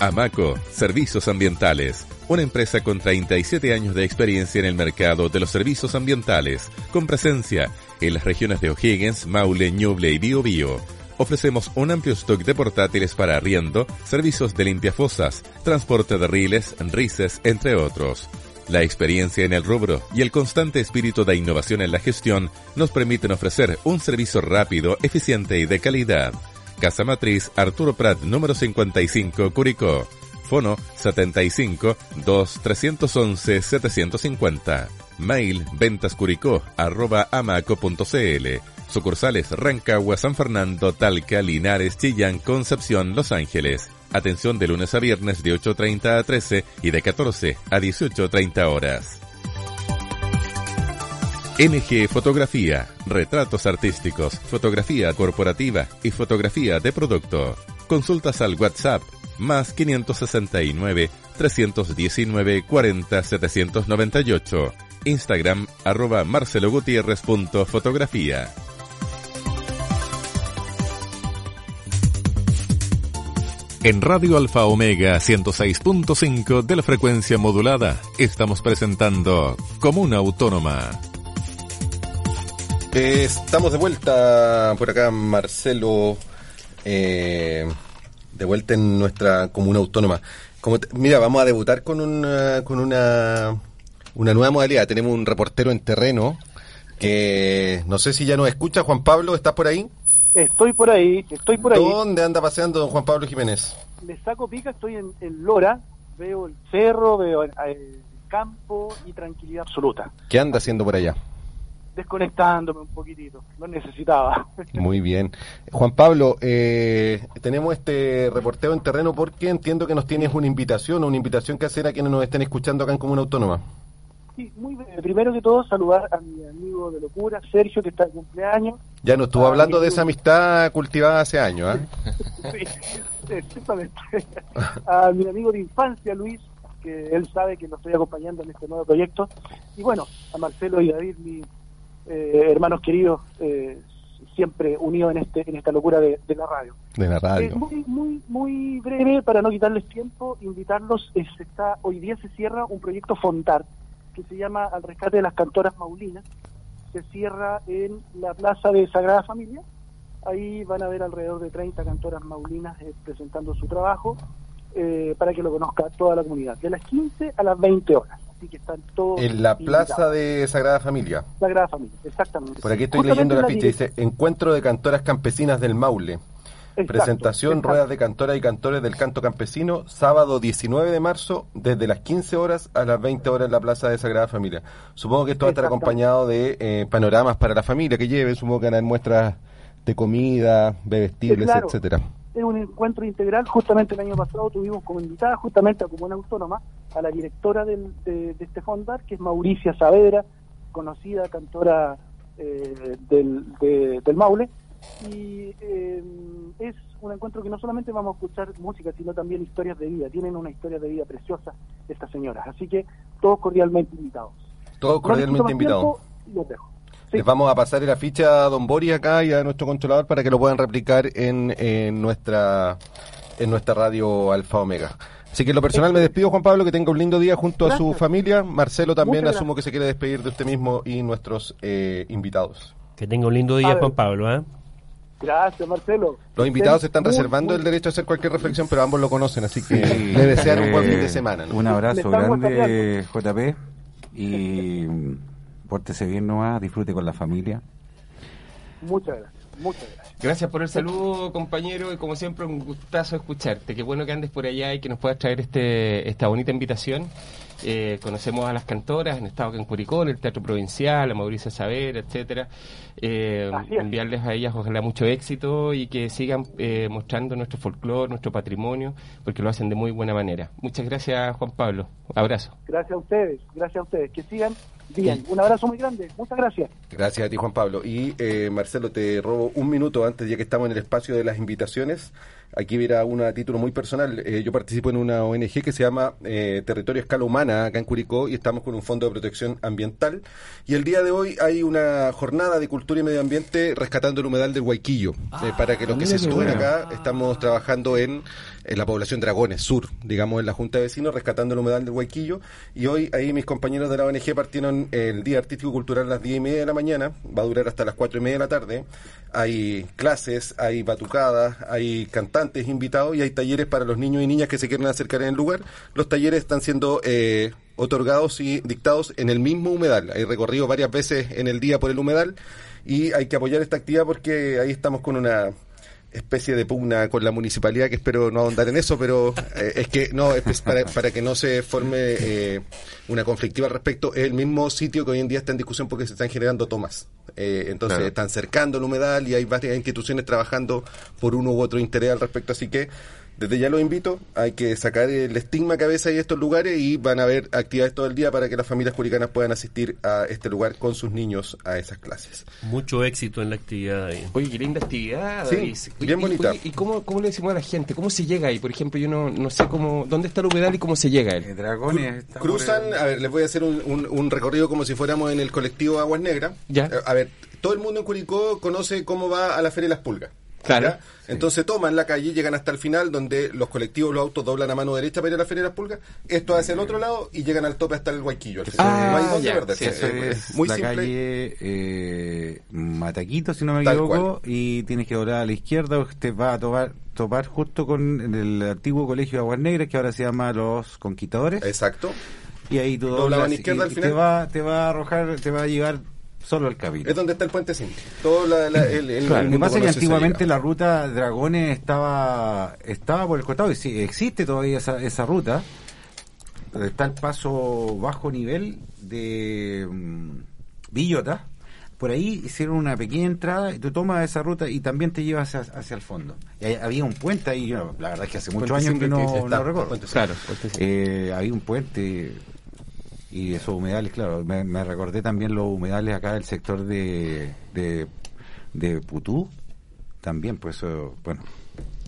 Amaco, Servicios Ambientales. Una empresa con 37 años de experiencia en el mercado de los servicios ambientales, con presencia en las regiones de O'Higgins, Maule, Ñuble y Biobío. Ofrecemos un amplio stock de portátiles para arriendo, servicios de limpiafosas, transporte de riles, rices, entre otros. La experiencia en el rubro y el constante espíritu de innovación en la gestión nos permiten ofrecer un servicio rápido, eficiente y de calidad. Casa Matriz Arturo Prat número 55 Curicó. Fono 75 2 311 750. Mail ventascuricó arroba amaco.cl. Sucursales Rancagua, San Fernando, Talca, Linares, Chillán, Concepción, Los Ángeles. Atención de lunes a viernes de 8.30 a 13 y de 14 a 18.30 horas. NG Fotografía, retratos artísticos, fotografía corporativa y fotografía de producto. Consultas al WhatsApp más 569 319 40 798. Instagram arroba marcelogutierrez.fotografía. En Radio Alfa Omega 106.5 de la frecuencia modulada estamos presentando Comuna Autónoma. Eh, estamos de vuelta por acá, Marcelo, eh, de vuelta en nuestra comuna autónoma. Como te- mira, vamos a debutar con una, con una, una nueva modalidad. Tenemos un reportero en terreno que no sé si ya nos escucha. Juan Pablo, ¿estás por ahí? Estoy por ahí, estoy por ahí. ¿Dónde anda paseando don Juan Pablo Jiménez? Le saco pica, estoy en, en Lora, veo el cerro, veo el, el campo y tranquilidad absoluta. ¿Qué anda haciendo por allá? Desconectándome un poquitito, lo necesitaba. Muy bien. Juan Pablo, eh, tenemos este reporteo en terreno porque entiendo que nos tienes una invitación o una invitación que hacer a quienes nos estén escuchando acá en Comuna Autónoma. Sí, muy breve. Primero que todo, saludar a mi amigo de locura, Sergio, que está de cumpleaños. Ya nos estuvo Ah, hablando de esa amistad cultivada hace años, ¿ah? Sí, exactamente. A mi amigo de infancia, Luis, que él sabe que lo estoy acompañando en este nuevo proyecto. Y bueno, a Marcelo y David, mis eh, hermanos queridos, eh, siempre unidos en este en esta locura de, de la radio. De la Eh, radio. muy, muy, muy breve, para no quitarles tiempo, invitarlos. eh, se está, hoy día se cierra un proyecto Fontar, que se llama Al Rescate de las Cantoras Maulinas. Se cierra en la Plaza de Sagrada Familia. Ahí van a ver alrededor de 30 cantoras maulinas eh, presentando su trabajo eh, para que lo conozca toda la comunidad. De las 15 a las 20 horas. Así que están todos. En la plaza de Sagrada Familia. Sagrada Familia, exactamente. Por aquí estoy Justamente leyendo la ficha. dirección- Dice Encuentro de Cantoras Campesinas del Maule. Exacto, Presentación, exacto. ruedas de cantoras y cantores del canto campesino, sábado 19 de marzo, desde las 15 horas a las 20 horas en la Plaza de Sagrada Familia. Supongo que esto va a estar acompañado de eh, panoramas para la familia que lleve, supongo que van a haber muestras de comida, bebestibles, Claro. etcétera. es un encuentro integral. Justamente el año pasado tuvimos como invitada, justamente a Comuna Autónoma, a la directora del- de, de este fondar, que es Mauricia Saavedra, conocida cantora eh, del, de- del Maule. Y eh, es un encuentro que no solamente vamos a escuchar música, sino también historias de vida. Tienen una historia de vida preciosa estas señoras. Así que todos cordialmente invitados. Todos cordialmente invitados. los dejo. Sí. Les vamos a pasar el afiche a Don Boris acá y a nuestro controlador para que lo puedan replicar en, en nuestra en nuestra radio Alfa Omega. Así que en lo personal me despido, Juan Pablo, que tenga un lindo día junto a su familia. Marcelo también asumo que se quiere despedir de usted mismo y nuestros eh, invitados. Que tenga un lindo día. Juan Pablo. ¿eh? Gracias, Marcelo. Los invitados se están Muy, reservando muy- el derecho a hacer cualquier reflexión, pero ambos lo conocen, así que le desean un buen fin de Eh, semana. ¿no? Un abrazo grande, JP. Y pórtese bien nomás, disfrute con la familia. Muchas gracias, muchas gracias. Gracias por el saludo, compañero, y como siempre, un gustazo escucharte. Qué bueno que andes por allá y que nos puedas traer este, esta bonita invitación. Eh, conocemos a las cantoras, han estado en Curicó, en el Teatro Provincial, a Mauricio Saber, etcétera. Eh, enviarles a ellas, ojalá, mucho éxito y que sigan eh, mostrando nuestro folclore, nuestro patrimonio, porque lo hacen de muy buena manera. Muchas gracias, Juan Pablo. Abrazo. Gracias a ustedes, gracias a ustedes. Que sigan bien. Un abrazo muy grande. Muchas gracias. Gracias a ti, Juan Pablo. Y eh, Marcelo, te robo un minuto antes, ya que estamos en el espacio de las invitaciones. Aquí verá una a título muy personal. Eh, yo participo en una ONG que se llama eh, Territorio a Escala Humana, acá en Curicó, y estamos con un fondo de protección ambiental. Y el día de hoy hay una jornada de cultura y medio ambiente rescatando el humedal del Huayquillo. Eh, para que los que se sitúen acá, estamos trabajando en, en la población Dragones Sur, digamos, en la Junta de Vecinos, rescatando el humedal del Huayquillo. Y hoy ahí mis compañeros de la ONG partieron el Día Artístico Cultural a las 10 y media de la mañana, va a durar hasta las 4 y media de la tarde. Hay clases, hay batucadas, hay cantantes invitados y hay talleres para los niños y niñas que se quieren acercar en el lugar. Los talleres están siendo eh, otorgados y dictados en el mismo humedal. Hay recorrido varias veces en el día por el humedal y hay que apoyar esta actividad porque ahí estamos con una especie de pugna con la municipalidad que espero no ahondar en eso pero eh, es que no es para, para que no se forme eh, una conflictiva al respecto es el mismo sitio que hoy en día está en discusión porque se están generando tomas Eh, entonces Claro. están cercando el humedal y hay varias instituciones trabajando por uno u otro interés al respecto así que desde ya los invito, hay que sacar el estigma que a veces hay en estos lugares y van a haber actividades todo el día para que las familias curicanas puedan asistir a este lugar con sus niños a esas clases. Mucho éxito en la actividad. ahí. Oye, qué linda actividad. Sí, David. bien Y- bonita. ¿Y, y cómo, cómo le decimos a la gente? ¿Cómo se llega ahí? Por ejemplo, yo no, no sé cómo, dónde está el humedal y cómo se llega a Eh, él. Dragones. está Cruzan, el- a ver, les voy a hacer un, un- un recorrido como si fuéramos en el colectivo Aguas Negras. Ya. Eh, A ver, todo el mundo en Curicó conoce cómo va a la Feria de las Pulgas. Claro. Entonces toman la calle, llegan hasta el final, donde los colectivos, los autos doblan a mano derecha para ir a la Feria de las Pulgas, esto hacia el otro lado y llegan al tope hasta el Guayquillo. al final. Ah, no hay dónde ya, perderse. sí, Eso Eh, es muy la simple. calle eh, Mataquito, si no me Tal equivoco, y tienes que doblar a la izquierda, te va a topar, topar justo con el antiguo colegio de Aguas Negras, que ahora se llama Los Conquistadores, Exacto. y ahí tú Dobla a doblas mano izquierda y- al y final. te va, te va a arrojar, te va a llevar solo al camino. Es donde está el puente simple. Todo la, la- el, el- Claro, el lo que pasa es que antiguamente la ruta Dragones estaba estaba por el costado y sí, existe todavía esa, esa ruta. Está el paso bajo nivel de mm, Villota. Por ahí hicieron una pequeña entrada y tú tomas esa ruta y también te llevas hacia, hacia el fondo. Y hay- había un puente ahí, la verdad es que hace muchos Puente años que no, no está, lo recuerdo. puente. Claro, usted sí. Eh, había un puente y esos humedales, claro, me, me recordé también los humedales acá del sector de, de, de Putú, también, pues bueno.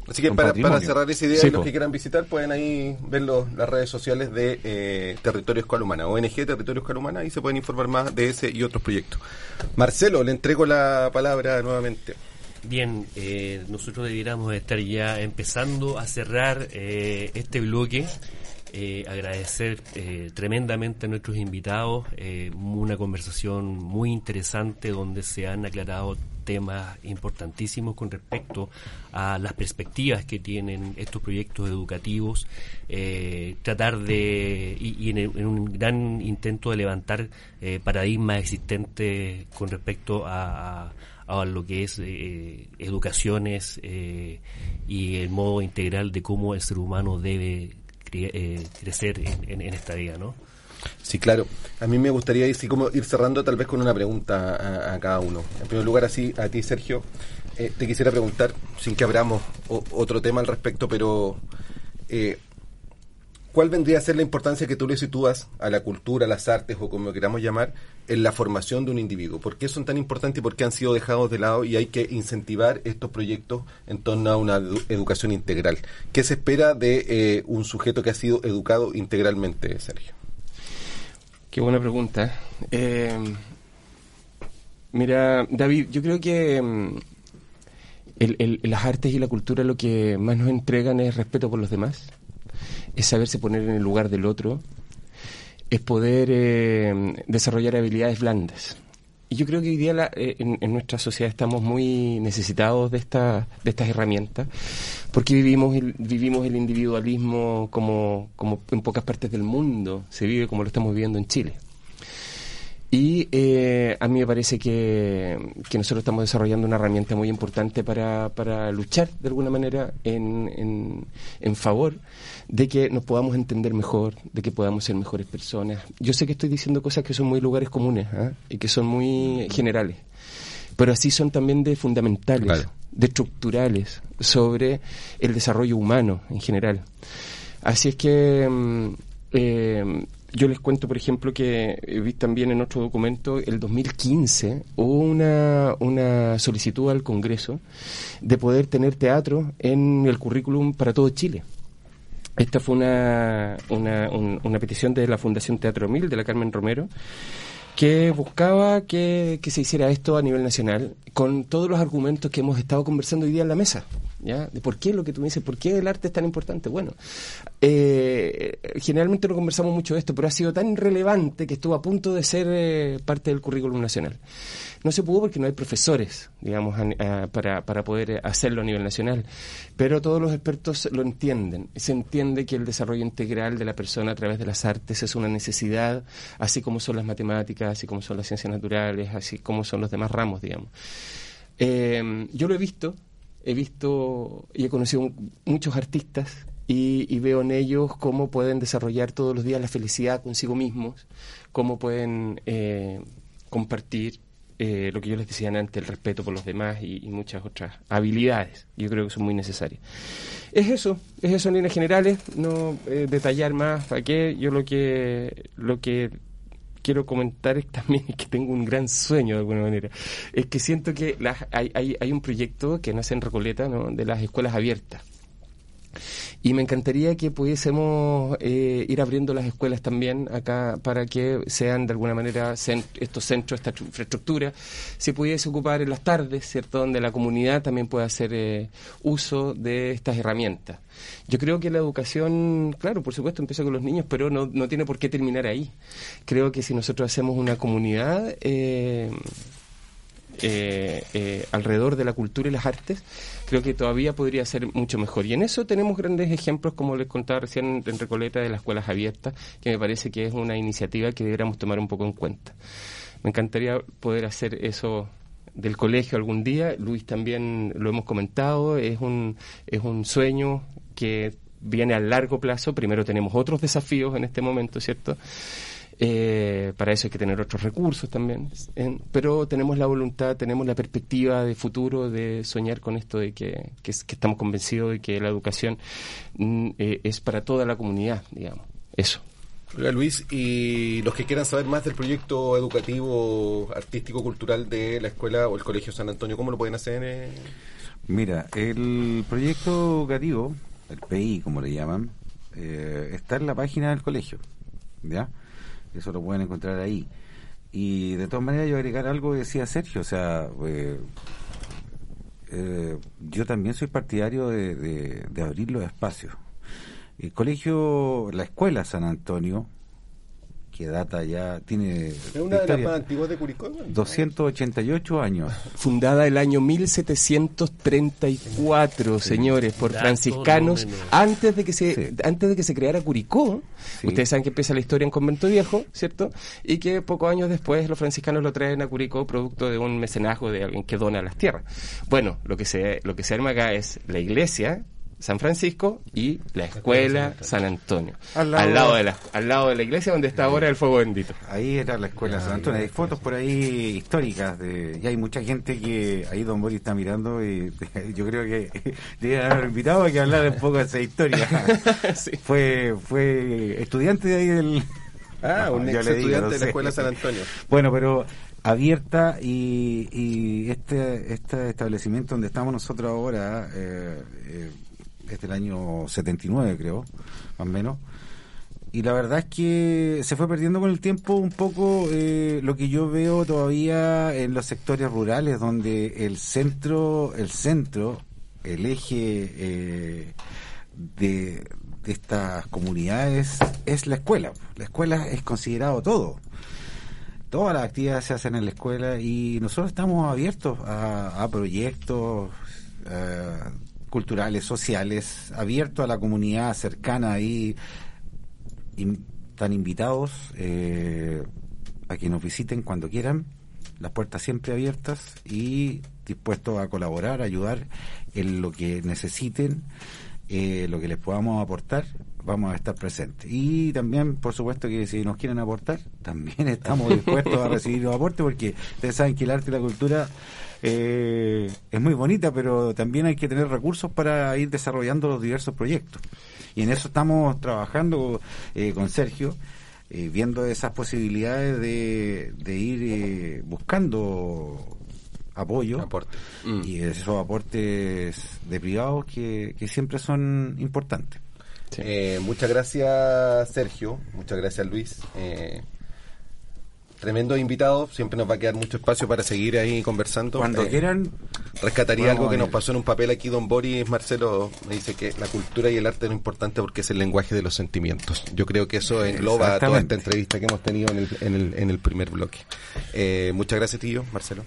Así que para, para cerrar esa idea, Sí, los po. que quieran visitar pueden ahí ver los- las redes sociales de eh, Territorio Escuela Humana, ONG Territorio Escuela Humana, y se pueden informar más de ese y otros proyectos. Marcelo, le entrego la palabra nuevamente. Bien, eh, nosotros debiéramos estar ya empezando a cerrar eh, este bloque. Eh, agradecer eh, tremendamente a nuestros invitados, eh, una conversación muy interesante donde se han aclarado temas importantísimos con respecto a las perspectivas que tienen estos proyectos educativos, eh, tratar de, y, en, un gran intento de levantar eh, paradigmas existentes con respecto a, a- a lo que es eh, educaciones eh, y el modo integral de cómo el ser humano debe eh, crecer en, en- esta vida, ¿no? Sí, claro. A mí me gustaría ir, sí, como ir cerrando tal vez con una pregunta a, cada uno. En primer lugar, así, a ti, Sergio, eh, te quisiera preguntar, sin que abramos otro tema al respecto, pero eh, ¿cuál vendría a ser la importancia que tú le sitúas a la cultura, a las artes o como queramos llamar, en la formación de un individuo? ¿Por qué son tan importantes y por qué han sido dejados de lado y hay que incentivar estos proyectos en torno a una edu- educación integral? ¿Qué se espera de eh, un sujeto que ha sido educado integralmente, Sergio? Qué buena pregunta. Eh, Mira, David, yo creo que el- las artes y la cultura lo que más nos entregan es respeto por los demás, es saberse poner en el lugar del otro, es poder eh, desarrollar habilidades blandas. Y yo creo que hoy día la- eh, en, nuestra sociedad estamos muy necesitados de, esta, de estas herramientas, porque vivimos el, vivimos el individualismo como, como en pocas partes del mundo se vive como lo estamos viviendo en Chile. Y eh, a mí me parece que, que nosotros estamos desarrollando una herramienta muy importante para, para luchar de alguna manera en, en, en favor de que nos podamos entender mejor, de que podamos ser mejores personas. Yo sé que estoy diciendo cosas que son muy lugares comunes ¿ah? y que son muy generales, pero así son también de fundamentales, Claro. de estructurales sobre el desarrollo humano en general. Así es que mm, eh, yo les cuento, por ejemplo, que vi también en otro documento, el 2015 hubo una, una solicitud al Congreso de poder tener teatro en el currículum para todo Chile. Esta fue una, una, un- una petición de la Fundación Teatro Mil, de la Carmen Romero, que buscaba que, que se hiciera esto a nivel nacional con todos los argumentos que hemos estado conversando hoy día en la mesa. ¿Ya? De por qué lo que tú me dices, por qué el arte es tan importante. Bueno, eh, generalmente no conversamos mucho de esto, pero ha sido tan relevante que estuvo a punto de ser eh, parte del currículum nacional. No se pudo porque no hay profesores, digamos, a- para, para poder eh, hacerlo a nivel nacional. Pero todos los expertos lo entienden. Se entiende que el desarrollo integral de la persona a través de las artes es una necesidad, así como son las matemáticas, así como son las ciencias naturales, así como son los demás ramos, digamos. Eh, yo lo he visto, he visto y he conocido mu- muchos artistas y, veo en ellos cómo pueden desarrollar todos los días la felicidad consigo mismos, cómo pueden eh, compartir eh, lo que yo les decía antes, el respeto por los demás y, y muchas otras habilidades. Yo creo que son muy necesarias. Es eso, es eso en líneas generales, no eh, detallar más para qué. Yo lo que lo que quiero comentar también que tengo un gran sueño de alguna manera. Es que siento que hay, hay, hay un proyecto que nace en Recoleta ¿no? de las escuelas abiertas. Y me encantaría que pudiésemos eh, ir abriendo las escuelas también acá para que sean de alguna manera cen- estos centros, esta tru- infraestructura, se pudiese ocupar en las tardes, ¿cierto? Donde la comunidad también pueda hacer eh, uso de estas herramientas. Yo creo que la educación, claro, por supuesto, empieza con los niños, pero no, no tiene por qué terminar ahí. Creo que si nosotros hacemos una comunidad eh, eh, eh, alrededor de la cultura y las artes, creo que todavía podría ser mucho mejor. Y en eso tenemos grandes ejemplos, como les contaba recién en Recoleta, de las escuelas abiertas, que me parece que es una iniciativa que deberíamos tomar un poco en cuenta. Me encantaría poder hacer eso del colegio algún día. Luis también lo hemos comentado, es un, es un sueño que viene a largo plazo. Primero tenemos otros desafíos en este momento, ¿cierto? Eh, para eso hay que tener otros recursos también. En- pero tenemos la voluntad, tenemos la perspectiva de futuro de soñar con esto de que, que, es- que estamos convencidos de que la educación mm, eh, es para toda la comunidad, digamos. Eso. Luis, y los que quieran saber más del proyecto educativo, artístico, cultural de la escuela o el Colegio San Antonio, ¿cómo lo pueden hacer? eh? Mira, el proyecto educativo, el PI como le llaman, eh, está en la página del colegio, ¿ya? Eso lo pueden encontrar ahí. Y de todas maneras yo agregar algo que decía Sergio, o sea, eh, eh, yo también soy partidario de, de- de abrir los espacios. El colegio, la escuela San Antonio, que data ya, tiene Es una de las más antiguas de Curicó. ¿no? 288 años. Fundada el año 1734, señores, por Dato franciscanos, antes de que se Sí. antes de que se creara Curicó. Sí. Ustedes saben que empieza la historia en Convento Viejo, ¿cierto? Y que pocos años después los franciscanos lo traen a Curicó producto de un mecenazgo de alguien que dona las tierras. Bueno, lo que se lo que se arma acá es la iglesia San Francisco y la escuela San Antonio. Al Al lado de- la, al lado de la iglesia donde está ahora el fuego bendito. Ahí era la escuela San Antonio. Hay fotos por ahí históricas de, y hay mucha gente que ahí Don Boris está mirando y yo creo que debe haber invitado a que hablara un poco de esa historia. Sí. Fue fue estudiante de ahí del Ah, un ex digo, estudiante no de la escuela San Antonio. Bueno, pero abierta y, y este, este establecimiento donde estamos nosotros ahora eh, eh, es del año 79 creo, más o menos, y la verdad es que se fue perdiendo con el tiempo un poco eh, lo que yo veo todavía en los sectores rurales donde el centro el centro el eje eh, de, estas comunidades es la escuela. La escuela es considerado todo. Todas las actividades se hacen en la escuela y nosotros estamos abiertos a, a proyectos eh, culturales, sociales, abiertos a la comunidad cercana ahí. In- están invitados eh, a que nos visiten cuando quieran, las puertas siempre abiertas y dispuestos a colaborar, ayudar en lo que necesiten, eh, lo que les podamos aportar, vamos a estar presentes. Y también, por supuesto, que si nos quieren aportar, también estamos dispuestos a recibir los aportes, porque ustedes saben que el arte y la cultura eh, es muy bonita, pero también hay que tener recursos para ir desarrollando los diversos proyectos. Y en eso estamos trabajando eh, con Sergio, eh, viendo esas posibilidades de, de ir eh, buscando apoyo Aporte. y esos aportes de privados que, que siempre son importantes. Muchas gracias, Sergio. Muchas gracias, Luis. Tremendo invitado. Siempre nos va a quedar mucho espacio para seguir ahí conversando. Cuando Eh, quieran, Rescataría algo que nos pasó en un papel aquí, don Boris Marcelo me dice que la cultura y el arte es lo importante porque es el lenguaje de los sentimientos. Yo creo que eso engloba toda esta entrevista que hemos tenido en el, en el, en el primer bloque. Eh, muchas gracias, tío, Marcelo.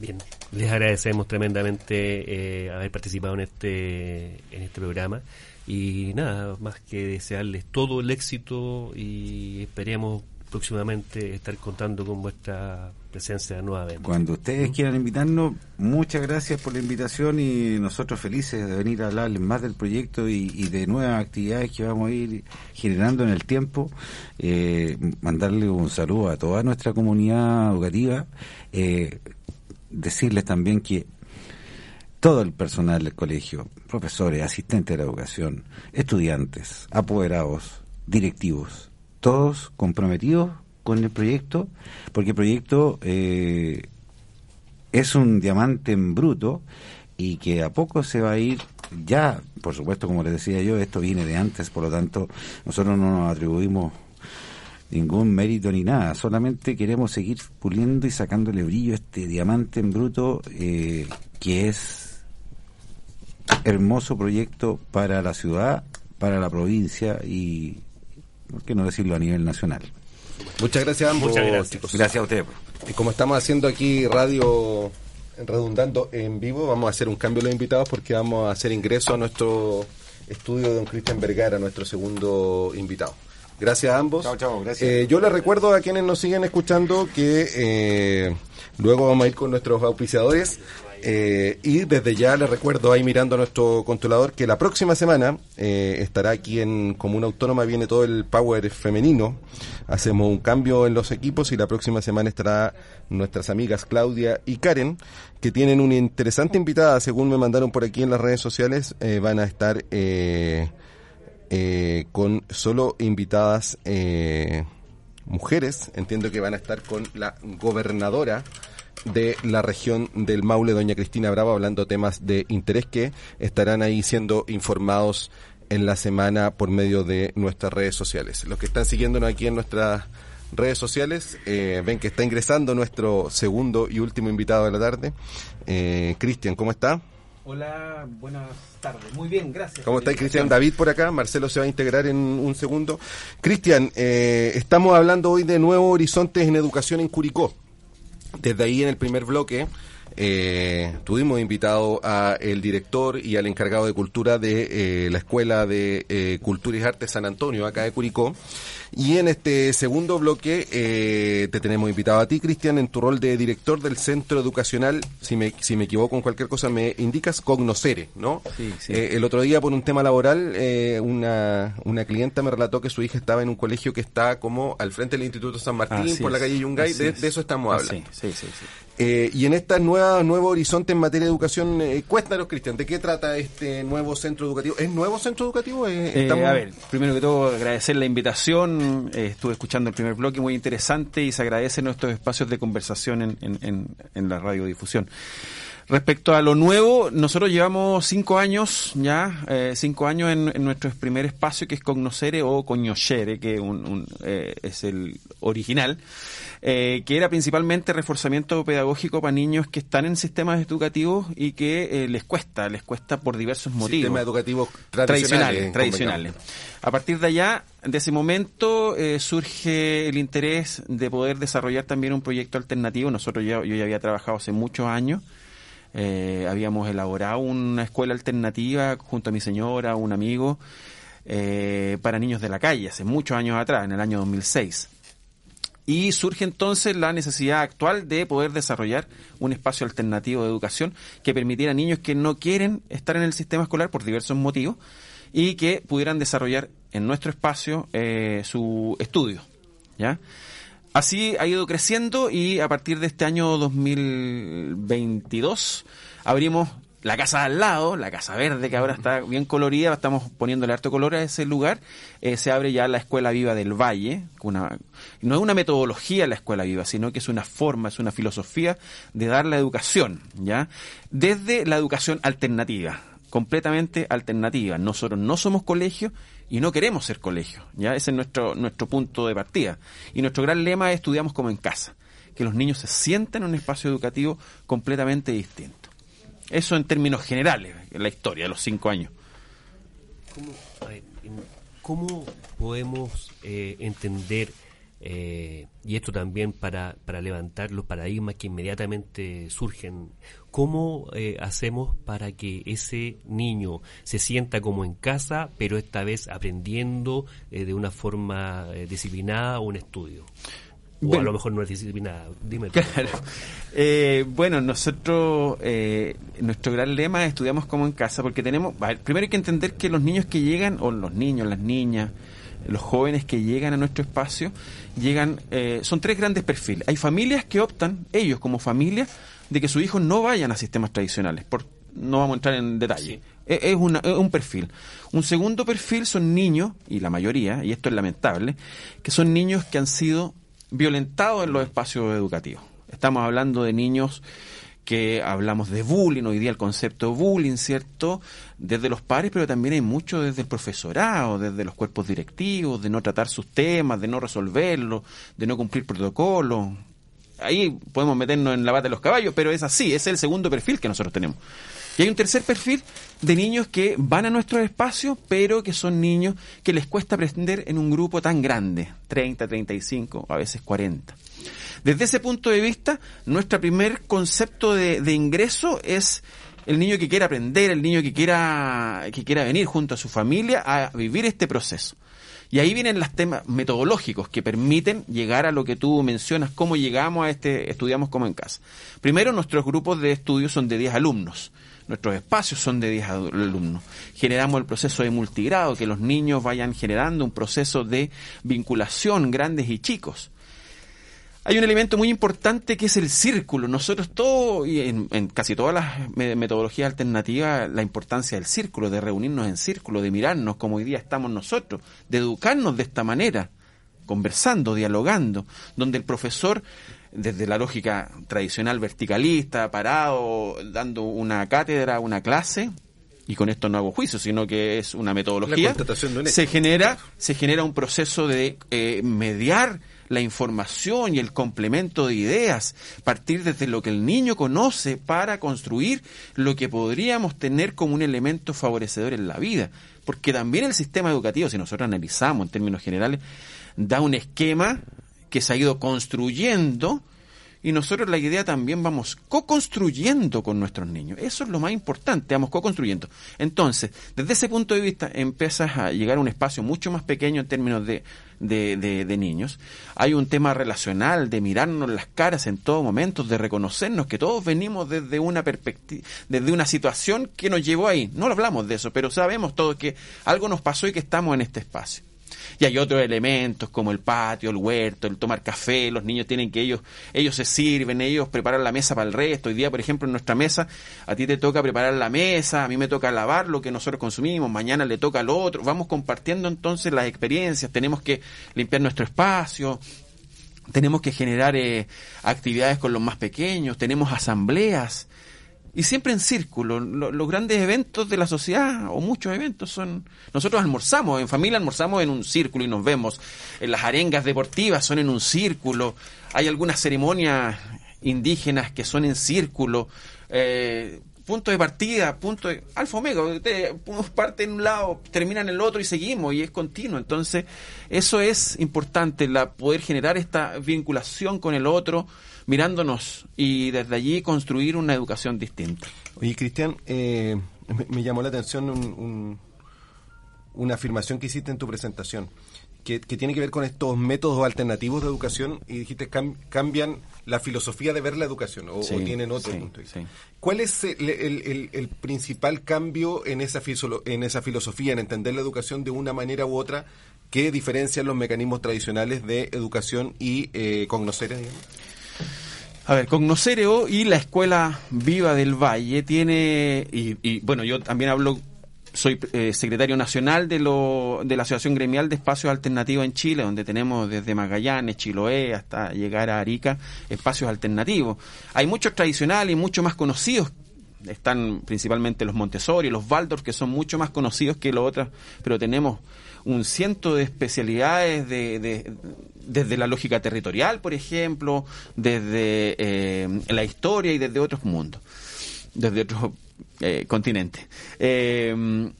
Bien, les agradecemos tremendamente eh, haber participado en este en este programa y nada más que desearles todo el éxito y esperemos próximamente estar contando con vuestra presencia nuevamente. cuando ustedes quieran invitarnos, muchas gracias por la invitación y nosotros felices de venir a hablarles más del proyecto y, y de nuevas actividades que vamos a ir generando en el tiempo. Eh, mandarle un saludo a toda nuestra comunidad educativa. Eh, decirles también que todo el personal del colegio, profesores, asistentes de la educación, estudiantes, apoderados, directivos, todos comprometidos con el proyecto, porque el proyecto eh, es un diamante en bruto y que a poco se va a ir ya, por supuesto, como les decía yo, esto viene de antes, por lo tanto, nosotros no nos atribuimos ningún mérito ni nada, solamente queremos seguir puliendo y sacándole brillo este diamante en bruto eh, que es hermoso proyecto para la ciudad, para la provincia y, ¿por qué no decirlo a nivel nacional? Muchas gracias a ambos, Muchas gracias. chicos. Gracias a ustedes. Y como estamos haciendo aquí radio redundando en vivo, vamos a hacer un cambio de los invitados porque vamos a hacer ingreso a nuestro estudio de don Cristian Vergara, nuestro segundo invitado. Gracias a ambos. Chao, chao, gracias. Eh, yo les recuerdo a quienes nos siguen escuchando que eh, luego vamos a ir con nuestros auspiciadores. Eh, y desde ya les recuerdo ahí mirando a nuestro controlador que la próxima semana eh, estará aquí en Comuna Autónoma, viene todo el power femenino. Hacemos un cambio en los equipos y la próxima semana estará nuestras amigas Claudia y Karen, que tienen una interesante invitada, según me mandaron por aquí en las redes sociales, eh, van a estar eh, con solo invitadas mujeres. Entiendo que van a estar con la gobernadora de la región del Maule, doña Cristina Bravo, hablando temas de interés que estarán ahí siendo informados en la semana por medio de nuestras redes sociales. Los que están siguiéndonos aquí en nuestras redes sociales eh, ven que está ingresando nuestro segundo y último invitado de la tarde. Eh, Cristian, ¿cómo está? Hola, buenas tardes. Muy bien, gracias. ¿Cómo por la está Cristian? David por acá, Marcelo se va a integrar en un segundo. Cristian, eh, estamos hablando hoy de nuevos horizontes en educación en Curicó. Desde ahí en el primer bloque eh, tuvimos invitado a el director y al encargado de cultura de eh, la Escuela de eh, Cultura y Artes San Antonio, acá de Curicó. Y en este segundo bloque eh, te tenemos invitado a ti, Cristian, en tu rol de director del centro educacional, si me, si me equivoco en cualquier cosa, me indicas Cognoscere, ¿no? Sí, sí. El otro día, por un tema laboral, eh, una, una clienta me relató que su hija estaba en un colegio que está como al frente del Instituto San Martín, Así por la calle Yungay, de, es. de eso estamos hablando. Sí, sí. sí. Eh, y en estas nuevas nuevo horizonte en materia de educación, eh, cuéntanos, Cristian, ¿de qué trata este nuevo centro educativo? ¿Es nuevo centro educativo? Eh, Eh, estamos- a ver, primero que todo agradecer la invitación, eh, estuve escuchando el primer bloque muy interesante y se agradecen nuestros espacios de conversación en, en, en, en la radiodifusión. Respecto a lo nuevo, nosotros llevamos cinco años ya, eh, cinco años en, en nuestro primer espacio que es Cognoscere o Cognocere, que un- un, eh, es el original, eh, que era principalmente reforzamiento pedagógico para niños que están en sistemas educativos y que eh, les cuesta, les cuesta por diversos motivos Sistemas educativos tradicionales, tradicionales. tradicionales. A partir de allá, de ese momento, eh, surge el interés de poder desarrollar también un proyecto alternativo. Nosotros ya, yo ya había trabajado hace muchos años. eh, habíamos elaborado una escuela alternativa junto a mi señora, un amigo, eh, para niños de la calle, hace muchos años atrás, en el año 2006. Y surge entonces la necesidad actual de poder desarrollar un espacio alternativo de educación que permitiera a niños que no quieren estar en el sistema escolar por diversos motivos y que pudieran desarrollar en nuestro espacio eh, su estudio. ¿ya? Así ha ido creciendo y a partir de este año 2022 abrimos la casa al lado, la casa verde que ahora está bien colorida, estamos poniéndole harto color a ese lugar, eh, se abre ya la Escuela Viva del Valle, una, no es una metodología la Escuela Viva, sino que es una forma, es una filosofía de dar la educación, ¿ya? Desde la educación alternativa, completamente alternativa. Nosotros no somos colegio y no queremos ser colegio, ¿ya? Ese es nuestro, nuestro punto de partida. Y nuestro gran lema es estudiamos como en casa, que los niños se sientan en un espacio educativo completamente distinto. Eso en términos generales, en la historia de los cinco años. ¿Cómo, cómo podemos eh, entender, eh, y esto también para, para levantar los paradigmas que inmediatamente surgen, cómo eh, hacemos para que ese niño se sienta como en casa, pero esta vez aprendiendo eh, de una forma eh, disciplinada un estudio? O a Bueno. lo mejor no es disciplinada. Dime. tú. Claro. Eh, bueno, nosotros, eh, nuestro gran lema es estudiamos como en casa, porque tenemos, a ver, primero hay que entender que los niños que llegan, o los niños, las niñas, los jóvenes que llegan a nuestro espacio, llegan, eh, son tres grandes perfiles. Hay familias que optan, ellos como familia, de que sus hijos no vayan a sistemas tradicionales, por, no vamos a entrar en detalle. Es, es una- es un perfil. Un segundo perfil son niños, y la mayoría, y esto es lamentable, que son niños que han sido violentados en los espacios educativos. Estamos hablando de niños que hablamos de bullying, hoy día el concepto bullying, ¿cierto? Desde los padres, pero también hay mucho desde el profesorado, desde los cuerpos directivos, de no tratar sus temas, de no resolverlos, de no cumplir protocolos. Ahí podemos meternos en la bata de los caballos, pero es así, es el segundo perfil que nosotros tenemos. Y hay un tercer perfil de niños que van a nuestros espacios, pero que son niños que les cuesta aprender en un grupo tan grande, 30, 35, a veces 40. Desde ese punto de vista, nuestro primer concepto de, de ingreso es el niño que quiera aprender, el niño que quiera, que quiera venir junto a su familia a vivir este proceso. Y ahí vienen los temas metodológicos que permiten llegar a lo que tú mencionas, cómo llegamos a este, estudiamos como en casa. Primero, nuestros grupos de estudio son de 10 alumnos. Nuestros espacios son de 10 adu- alumnos. Generamos el proceso de multigrado, que los niños vayan generando un proceso de vinculación, grandes y chicos. Hay un elemento muy importante que es el círculo. Nosotros todo, y en, en casi todas las me- metodologías alternativas, la importancia del círculo, de reunirnos en círculo, de mirarnos como hoy día estamos nosotros, de educarnos de esta manera, conversando, dialogando, donde el profesor, desde la lógica tradicional verticalista, parado, dando una cátedra, una clase, y con esto no hago juicio, sino que es una metodología, un se genera, se genera un proceso de eh, mediar la información y el complemento de ideas, partir desde lo que el niño conoce para construir lo que podríamos tener como un elemento favorecedor en la vida. Porque también el sistema educativo, si nosotros analizamos en términos generales, da un esquema que se ha ido construyendo y nosotros la idea también vamos co-construyendo con nuestros niños. Eso es lo más importante, vamos co-construyendo. Entonces, desde ese punto de vista, empiezas a llegar a un espacio mucho más pequeño en términos de, de, de- niños. Hay un tema relacional, de mirarnos las caras en todo momento, de reconocernos que todos venimos desde una perspectiva, desde una situación que nos llevó ahí. No hablamos de eso, pero sabemos todos que algo nos pasó y que estamos en este espacio. Y hay otros elementos como el patio, el huerto, el tomar café, los niños tienen que ellos, ellos se sirven, ellos preparan la mesa para el resto. Hoy día, por ejemplo, en nuestra mesa, a ti te toca preparar la mesa, a mí me toca lavar lo que nosotros consumimos, mañana le toca al otro. Vamos compartiendo entonces las experiencias, tenemos que limpiar nuestro espacio, tenemos que generar eh, actividades con los más pequeños, tenemos asambleas. Y siempre en círculo. Lo- los grandes eventos de la sociedad, o muchos eventos, son... Nosotros almorzamos, en familia almorzamos en un círculo y nos vemos. En las arengas deportivas son en un círculo. Hay algunas ceremonias indígenas que son en círculo. Eh, punto de partida, punto de... Alfa Omega, parte en un lado, termina en el otro y seguimos, y es continuo. Entonces, eso es importante, la poder generar esta vinculación con el otro, mirándonos, y desde allí construir una educación distinta. Oye, Cristian, eh, me, me llamó la atención un- un- una afirmación que hiciste en tu presentación, que, que tiene que ver con estos métodos alternativos de educación y dijiste cam- cambian la filosofía de ver la educación o, Sí, o tienen otro sí, punto de vista. sí. ¿Cuál es el, el- el- el principal cambio en esa, en esa filosofía, en entender la educación de una manera u otra que diferencian los mecanismos tradicionales de educación y eh, digamos? A ver, Cognocereo y la Escuela Viva del Valle tiene, y, y, bueno, yo también hablo, soy eh, secretario nacional de, lo, de la Asociación Gremial de Espacios Alternativos en Chile, donde tenemos desde Magallanes, Chiloé, hasta llegar a Arica, espacios alternativos. Hay muchos tradicionales y muchos más conocidos. Están principalmente los Montessori, los Waldorf, que son mucho más conocidos que los otros, pero tenemos un ciento de especialidades de, de- desde la lógica territorial, por ejemplo, desde eh, la historia y desde otros mundos, desde otros eh, continentes. Eh,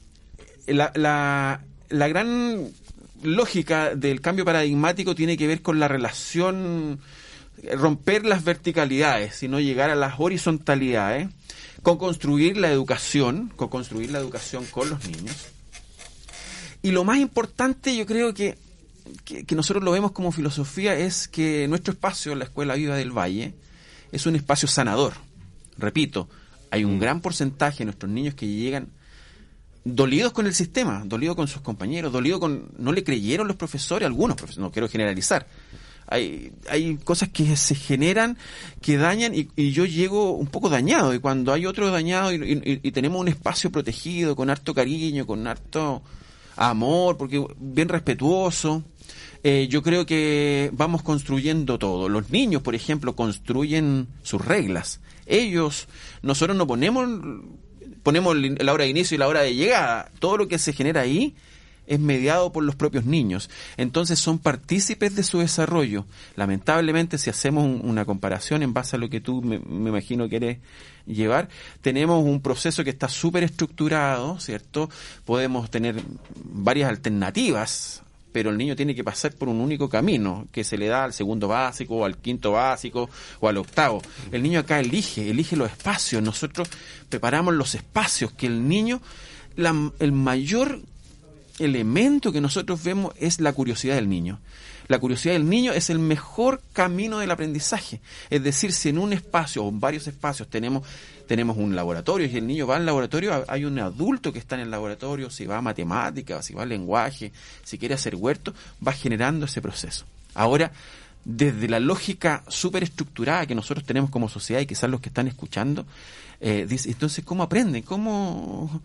la, la, la gran lógica del cambio paradigmático tiene que ver con la relación, romper las verticalidades, sino llegar a las horizontalidades, con construir la educación, con construir la educación con los niños. Y lo más importante, yo creo que, que, nosotros lo vemos como filosofía, es que nuestro espacio, la Escuela Viva del Valle, es un espacio sanador. Repito, hay un gran porcentaje de nuestros niños que llegan dolidos con el sistema, dolidos con sus compañeros, dolidos con... No le creyeron los profesores, algunos profesores, no quiero generalizar. Hay, hay cosas que se generan, que dañan, y, y yo llego un poco dañado, y cuando hay otro dañado y tenemos un espacio protegido, con harto cariño, con harto amor, porque bien respetuoso, eh, yo creo que vamos construyendo todo. Los niños, por ejemplo, construyen sus reglas. Ellos, nosotros no ponemos, ponemos la hora de inicio y la hora de llegada. Todo lo que se genera ahí es mediado por los propios niños. Entonces son partícipes de su desarrollo. Lamentablemente, si hacemos un- una comparación en base a lo que tú me, imagino quieres llevar, tenemos un proceso que está súper estructurado, ¿cierto? Podemos tener varias alternativas pero el niño tiene que pasar por un único camino que se le da al segundo básico, o al quinto básico, o al octavo. El niño acá elige, elige los espacios. Nosotros preparamos los espacios que el niño, la- el mayor elemento que nosotros vemos es la curiosidad del niño. La curiosidad del niño es el mejor camino del aprendizaje. Es decir, si en un espacio o en varios espacios tenemos, tenemos un laboratorio y el niño va al laboratorio, hay un adulto que está en el laboratorio, si va a matemática, si va a lenguaje, si quiere hacer huerto, va generando ese proceso. Ahora, desde la lógica súper estructurada que nosotros tenemos como sociedad y quizás los que están escuchando, eh, dice, entonces, ¿cómo aprenden? ¿Cómo,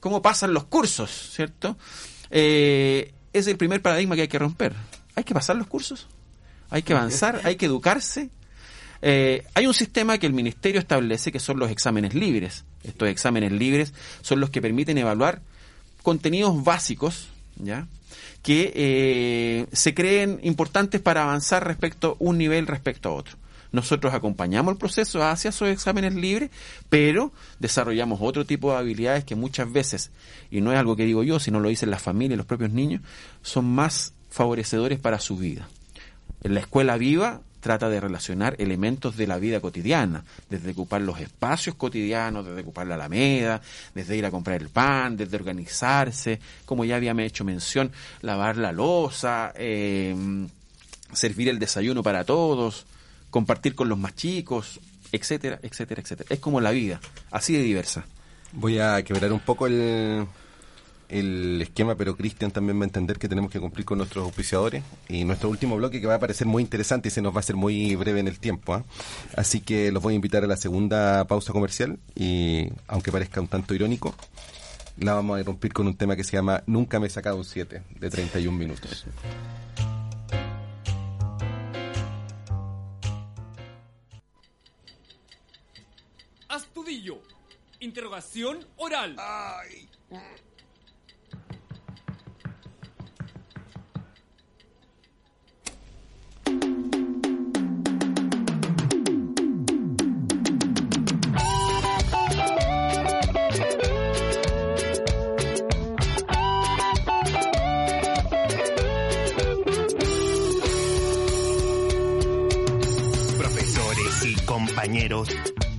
cómo pasan los cursos? ¿Cierto? Eh, es el primer paradigma que hay que romper. Hay que pasar los cursos, hay que avanzar, hay que educarse. Eh, hay un sistema que el ministerio establece que son los exámenes libres. Estos exámenes libres son los que permiten evaluar contenidos básicos, ¿ya? que eh, se creen importantes para avanzar respecto a un nivel respecto a otro. Nosotros acompañamos el proceso hacia esos exámenes libres, pero desarrollamos otro tipo de habilidades que muchas veces, y no es algo que digo yo, sino lo dicen las familias, los propios niños, son más favorecedores para su vida. En la escuela viva trata de relacionar elementos de la vida cotidiana, desde ocupar los espacios cotidianos, desde ocupar la alameda, desde ir a comprar el pan, desde organizarse, como ya habíamos hecho mención, lavar la losa, eh, servir el desayuno para todos, compartir con los más chicos, etcétera, etcétera, etcétera. Es como la vida, así de diversa. Voy a quebrar un poco el, el esquema, pero Cristian también va a entender que tenemos que cumplir con nuestros auspiciadores y nuestro último bloque que va a parecer muy interesante y se nos va a hacer muy breve en el tiempo. ¿ah? Así que los voy a invitar a la segunda pausa comercial y aunque parezca un tanto irónico, la vamos a interrumpir con un tema que se llama Nunca me he sacado un 7 de 31 minutos. Educación oral. Profesores y compañeros,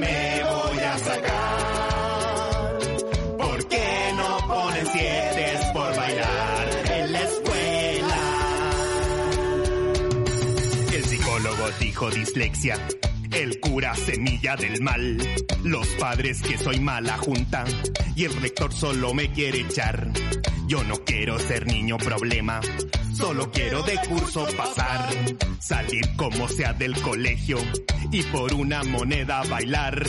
Me voy a sacar. ¿Por qué no ponen siete por bailar en la escuela? El psicólogo dijo dislexia. El cura semilla del mal. Los padres que soy mala junta. Y el rector solo me quiere echar. Yo no quiero ser niño problema. Solo quiero de curso pasar. Salir como sea del colegio. Y por una moneda bailar.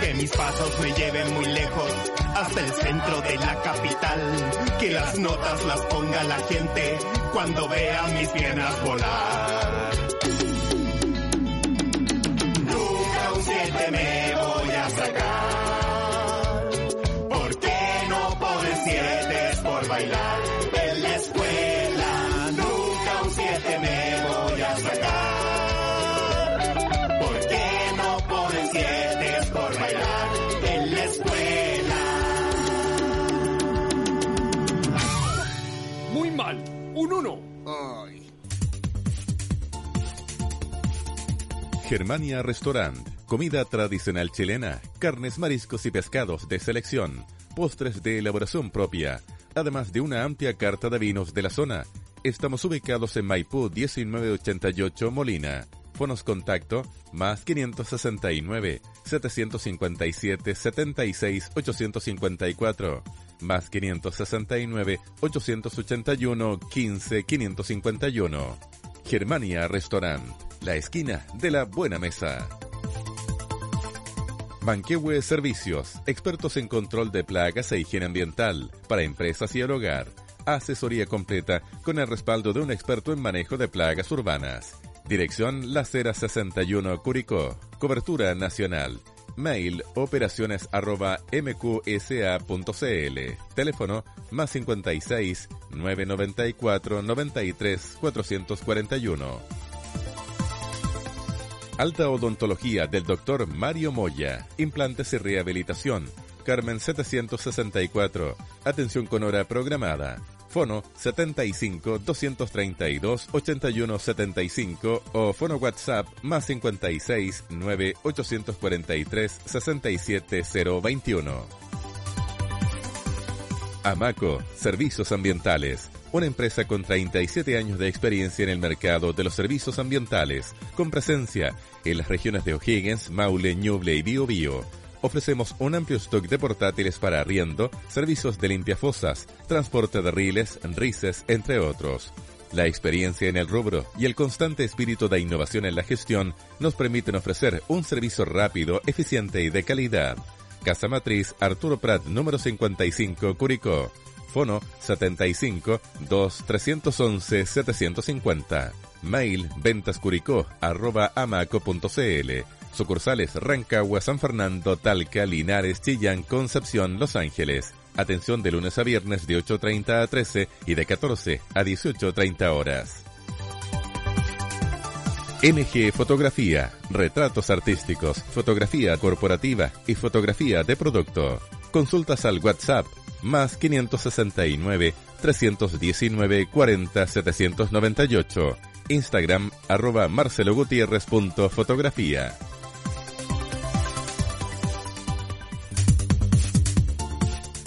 Que mis pasos me lleven muy lejos. Hasta el centro de la capital. Que las notas las ponga la gente. Cuando vea mis piernas volar. Me voy a sacar. ¿Por qué no ponen siete por bailar en la escuela? Nunca un siete me voy a sacar. ¿Por qué no ponen siete por bailar en la escuela? Muy mal. Un uno. Germania Restaurant. Comida tradicional chilena, carnes, mariscos y pescados de selección, postres de elaboración propia, además de una amplia carta de vinos de la zona. Estamos ubicados en Maipú 1988 Molina. Fonos contacto más 569 757 76 854 más 569 881 15 551. Germania Restaurant, la esquina de la buena mesa. Manquehue Servicios, expertos en control de plagas e higiene ambiental para empresas y el hogar. Asesoría completa con el respaldo de un experto en manejo de plagas urbanas. Dirección La Cera 61 Curicó. Cobertura nacional. Mail operaciones arroba mqsa.cl. Teléfono más 56 994 93 441. Alta odontología del doctor Mario Moya. Implantes y rehabilitación. Carmen 764. Atención con hora programada. Fono 75 232 81 75 o fono WhatsApp más 56 9 843 67 021. Amaco, Servicios Ambientales. Una empresa con 37 años de experiencia en el mercado de los servicios ambientales, con presencia en las regiones de O'Higgins, Maule, Ñuble y Biobío. Ofrecemos un amplio stock de portátiles para arriendo, servicios de limpiafosas, transporte de riles, rices, entre otros. La experiencia en el rubro y el constante espíritu de innovación en la gestión nos permiten ofrecer un servicio rápido, eficiente y de calidad. Casa Matriz Arturo Prat número 55 Curicó. Fono 75 2 311 750. Mail ventascuricó arroba amaco.cl. Sucursales Rancagua, San Fernando, Talca, Linares, Chillán, Concepción, Los Ángeles. Atención de lunes a viernes de 8.30 a 13 y de 14 a 18.30 horas. NG Fotografía, retratos artísticos, fotografía corporativa y fotografía de producto. Consultas al WhatsApp más 569 319 40 798. Instagram arroba marcelogutierrez.fotografía.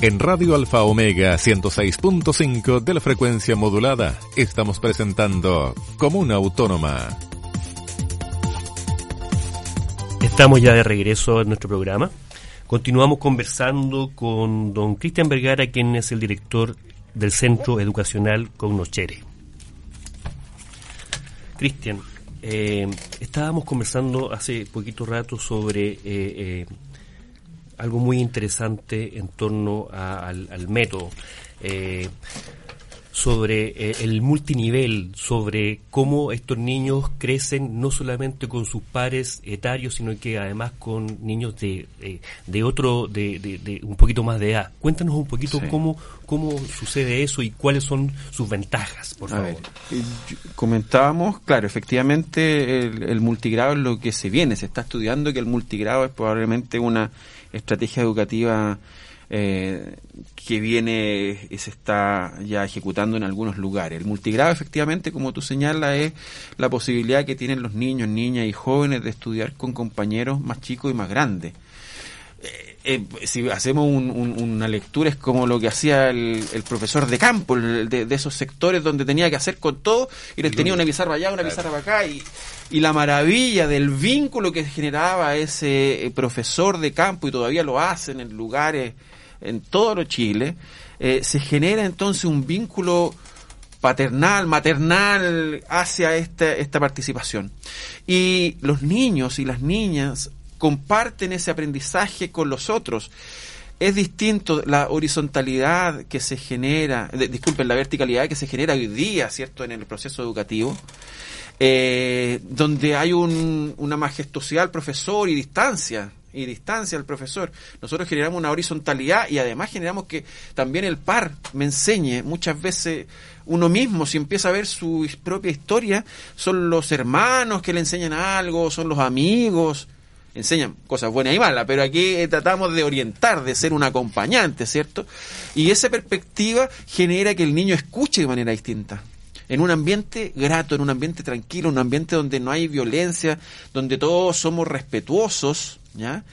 En Radio Alfa Omega 106.5 de la frecuencia modulada estamos presentando Comuna Autónoma. Estamos ya de regreso en nuestro programa. Continuamos conversando con don Cristian Vergara, quien es el director del Centro Educacional Cognoscere. Cristian, eh, estábamos conversando hace poquito rato sobre eh, eh, algo muy interesante en torno al, al método. Sobre eh, el multinivel, sobre cómo estos niños crecen no solamente con sus pares etarios, sino que además con niños de, eh, de otro, de, de- de un poquito más de edad. Cuéntanos un poquito Sí. cómo, cómo sucede eso y cuáles son sus ventajas, por A favor. ver, eh, comentábamos, claro, efectivamente el, el multigrado es lo que se viene, se está estudiando que el multigrado es probablemente una estrategia educativa eh, que viene y se está ya ejecutando en algunos lugares. El multigrado efectivamente, como tú señalas, es la posibilidad que tienen los niños, niñas y jóvenes de estudiar con compañeros más chicos y más grandes. Eh, si hacemos un- un- una lectura es como lo que hacía el, el profesor de campo, el de, de esos sectores donde tenía que hacer con todo y les tenía una pizarra allá, una pizarra para acá y, y la maravilla del vínculo que generaba ese eh, profesor de campo y todavía lo hacen en lugares en todo lo Chile, eh, se genera entonces un vínculo paternal, maternal hacia esta, esta participación. Y los niños y las niñas comparten ese aprendizaje con los otros. Es distinto la horizontalidad que se genera, de- disculpen, la verticalidad que se genera hoy día, ¿cierto?, en el proceso educativo, eh, donde hay un- una majestuosidad al profesor y distancia, y distancia al profesor. Nosotros generamos una horizontalidad y además generamos que también el par me enseñe. Muchas veces uno mismo, si empieza a ver su propia historia, son los hermanos que le enseñan algo, son los amigos, enseñan cosas buenas y malas, pero aquí eh, tratamos de orientar, de ser un acompañante, ¿cierto? Y esa perspectiva genera que el niño escuche de manera distinta en un ambiente grato, en un ambiente tranquilo, en un ambiente donde no hay violencia, donde todos somos respetuosos, ¿ya?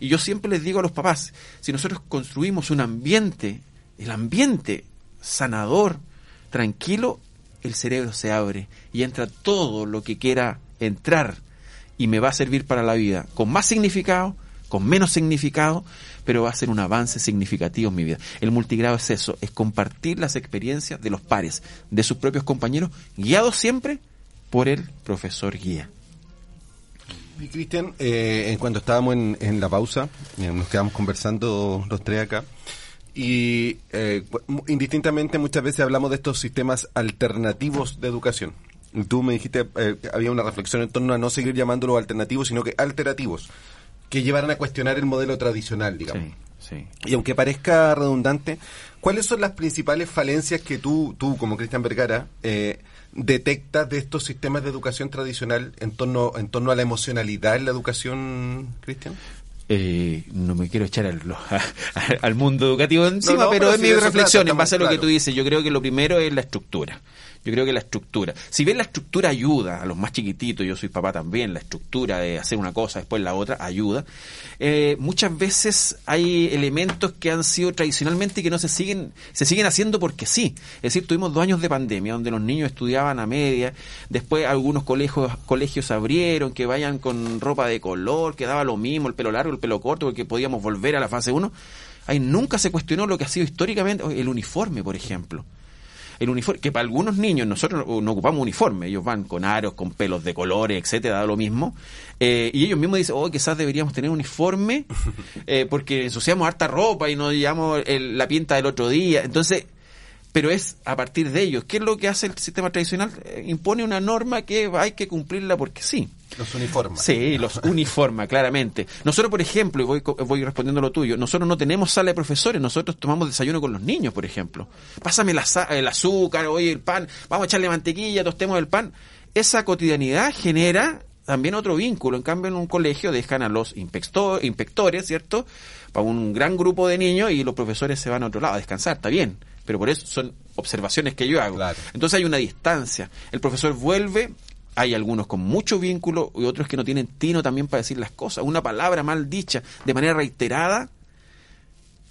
Y yo siempre les digo a los papás, si nosotros construimos un ambiente, el ambiente sanador, tranquilo, el cerebro se abre y entra todo lo que quiera entrar y me va a servir para la vida, con más significado, con menos significado, pero va a ser un avance significativo en mi vida. El multigrado es eso, es compartir las experiencias de los pares, de sus propios compañeros, guiados siempre por el profesor guía. Y Cristian, eh, en cuando estábamos en, en la pausa, eh, nos quedamos conversando los tres acá, y eh, indistintamente muchas veces hablamos de estos sistemas alternativos de educación. Tú me dijiste, eh, había una reflexión en torno a no seguir llamándolos alternativos, sino que alterativos, que llevaran a cuestionar el modelo tradicional, digamos. Sí. Y aunque parezca redundante, ¿cuáles son las principales falencias que tú, tú como Cristian Vergara, eh, detectas de estos sistemas de educación tradicional en torno, en torno a la emocionalidad en la educación, Cristian? Eh, no me quiero echar al, mundo educativo encima, no, pero, pero es si mi reflexión trata, en base a lo que tú dices. Yo creo que lo primero es la estructura. Yo creo que la estructura. Si bien la estructura ayuda a los más chiquititos, yo soy papá también, la estructura de hacer una cosa, después la otra, ayuda. eh, muchas veces hay elementos que han sido tradicionalmente que no se siguen, se siguen haciendo porque sí. Es decir, tuvimos dos años de pandemia donde los niños estudiaban a media, después algunos colegios, colegios abrieron, que vayan con ropa de color, que daba lo mismo, el pelo largo, el pelo corto, porque podíamos volver a la fase 1. Ahí nunca se cuestionó lo que ha sido históricamente el uniforme, por ejemplo el uniforme, que para algunos niños nosotros no, no ocupamos uniforme, ellos van con aros, con pelos de colores, etcétera, da lo mismo, eh, y ellos mismos dicen, oh, quizás deberíamos tener uniforme, eh, porque ensuciamos harta ropa y nos llevamos el- la pinta del otro día, entonces, pero es a partir de ellos. ¿Qué es lo que hace el sistema tradicional? Eh, impone una norma que hay que cumplirla porque sí. Los uniformes. Sí, los uniforma, claramente. Nosotros, por ejemplo, y voy, voy respondiendo a lo tuyo, nosotros no tenemos sala de profesores, nosotros tomamos desayuno con los niños, por ejemplo. Pásame la el azúcar, oye, el pan, vamos a echarle mantequilla, tostemos el pan. Esa cotidianidad genera también otro vínculo. En cambio, en un colegio dejan a los inspector- inspectores, ¿cierto? Para un gran grupo de niños y los profesores se van a otro lado a descansar, está bien. Pero por eso son observaciones que yo hago. Claro. Entonces hay una distancia. El profesor vuelve, hay algunos con mucho vínculo y otros que no tienen tino también para decir las cosas. Una palabra mal dicha de manera reiterada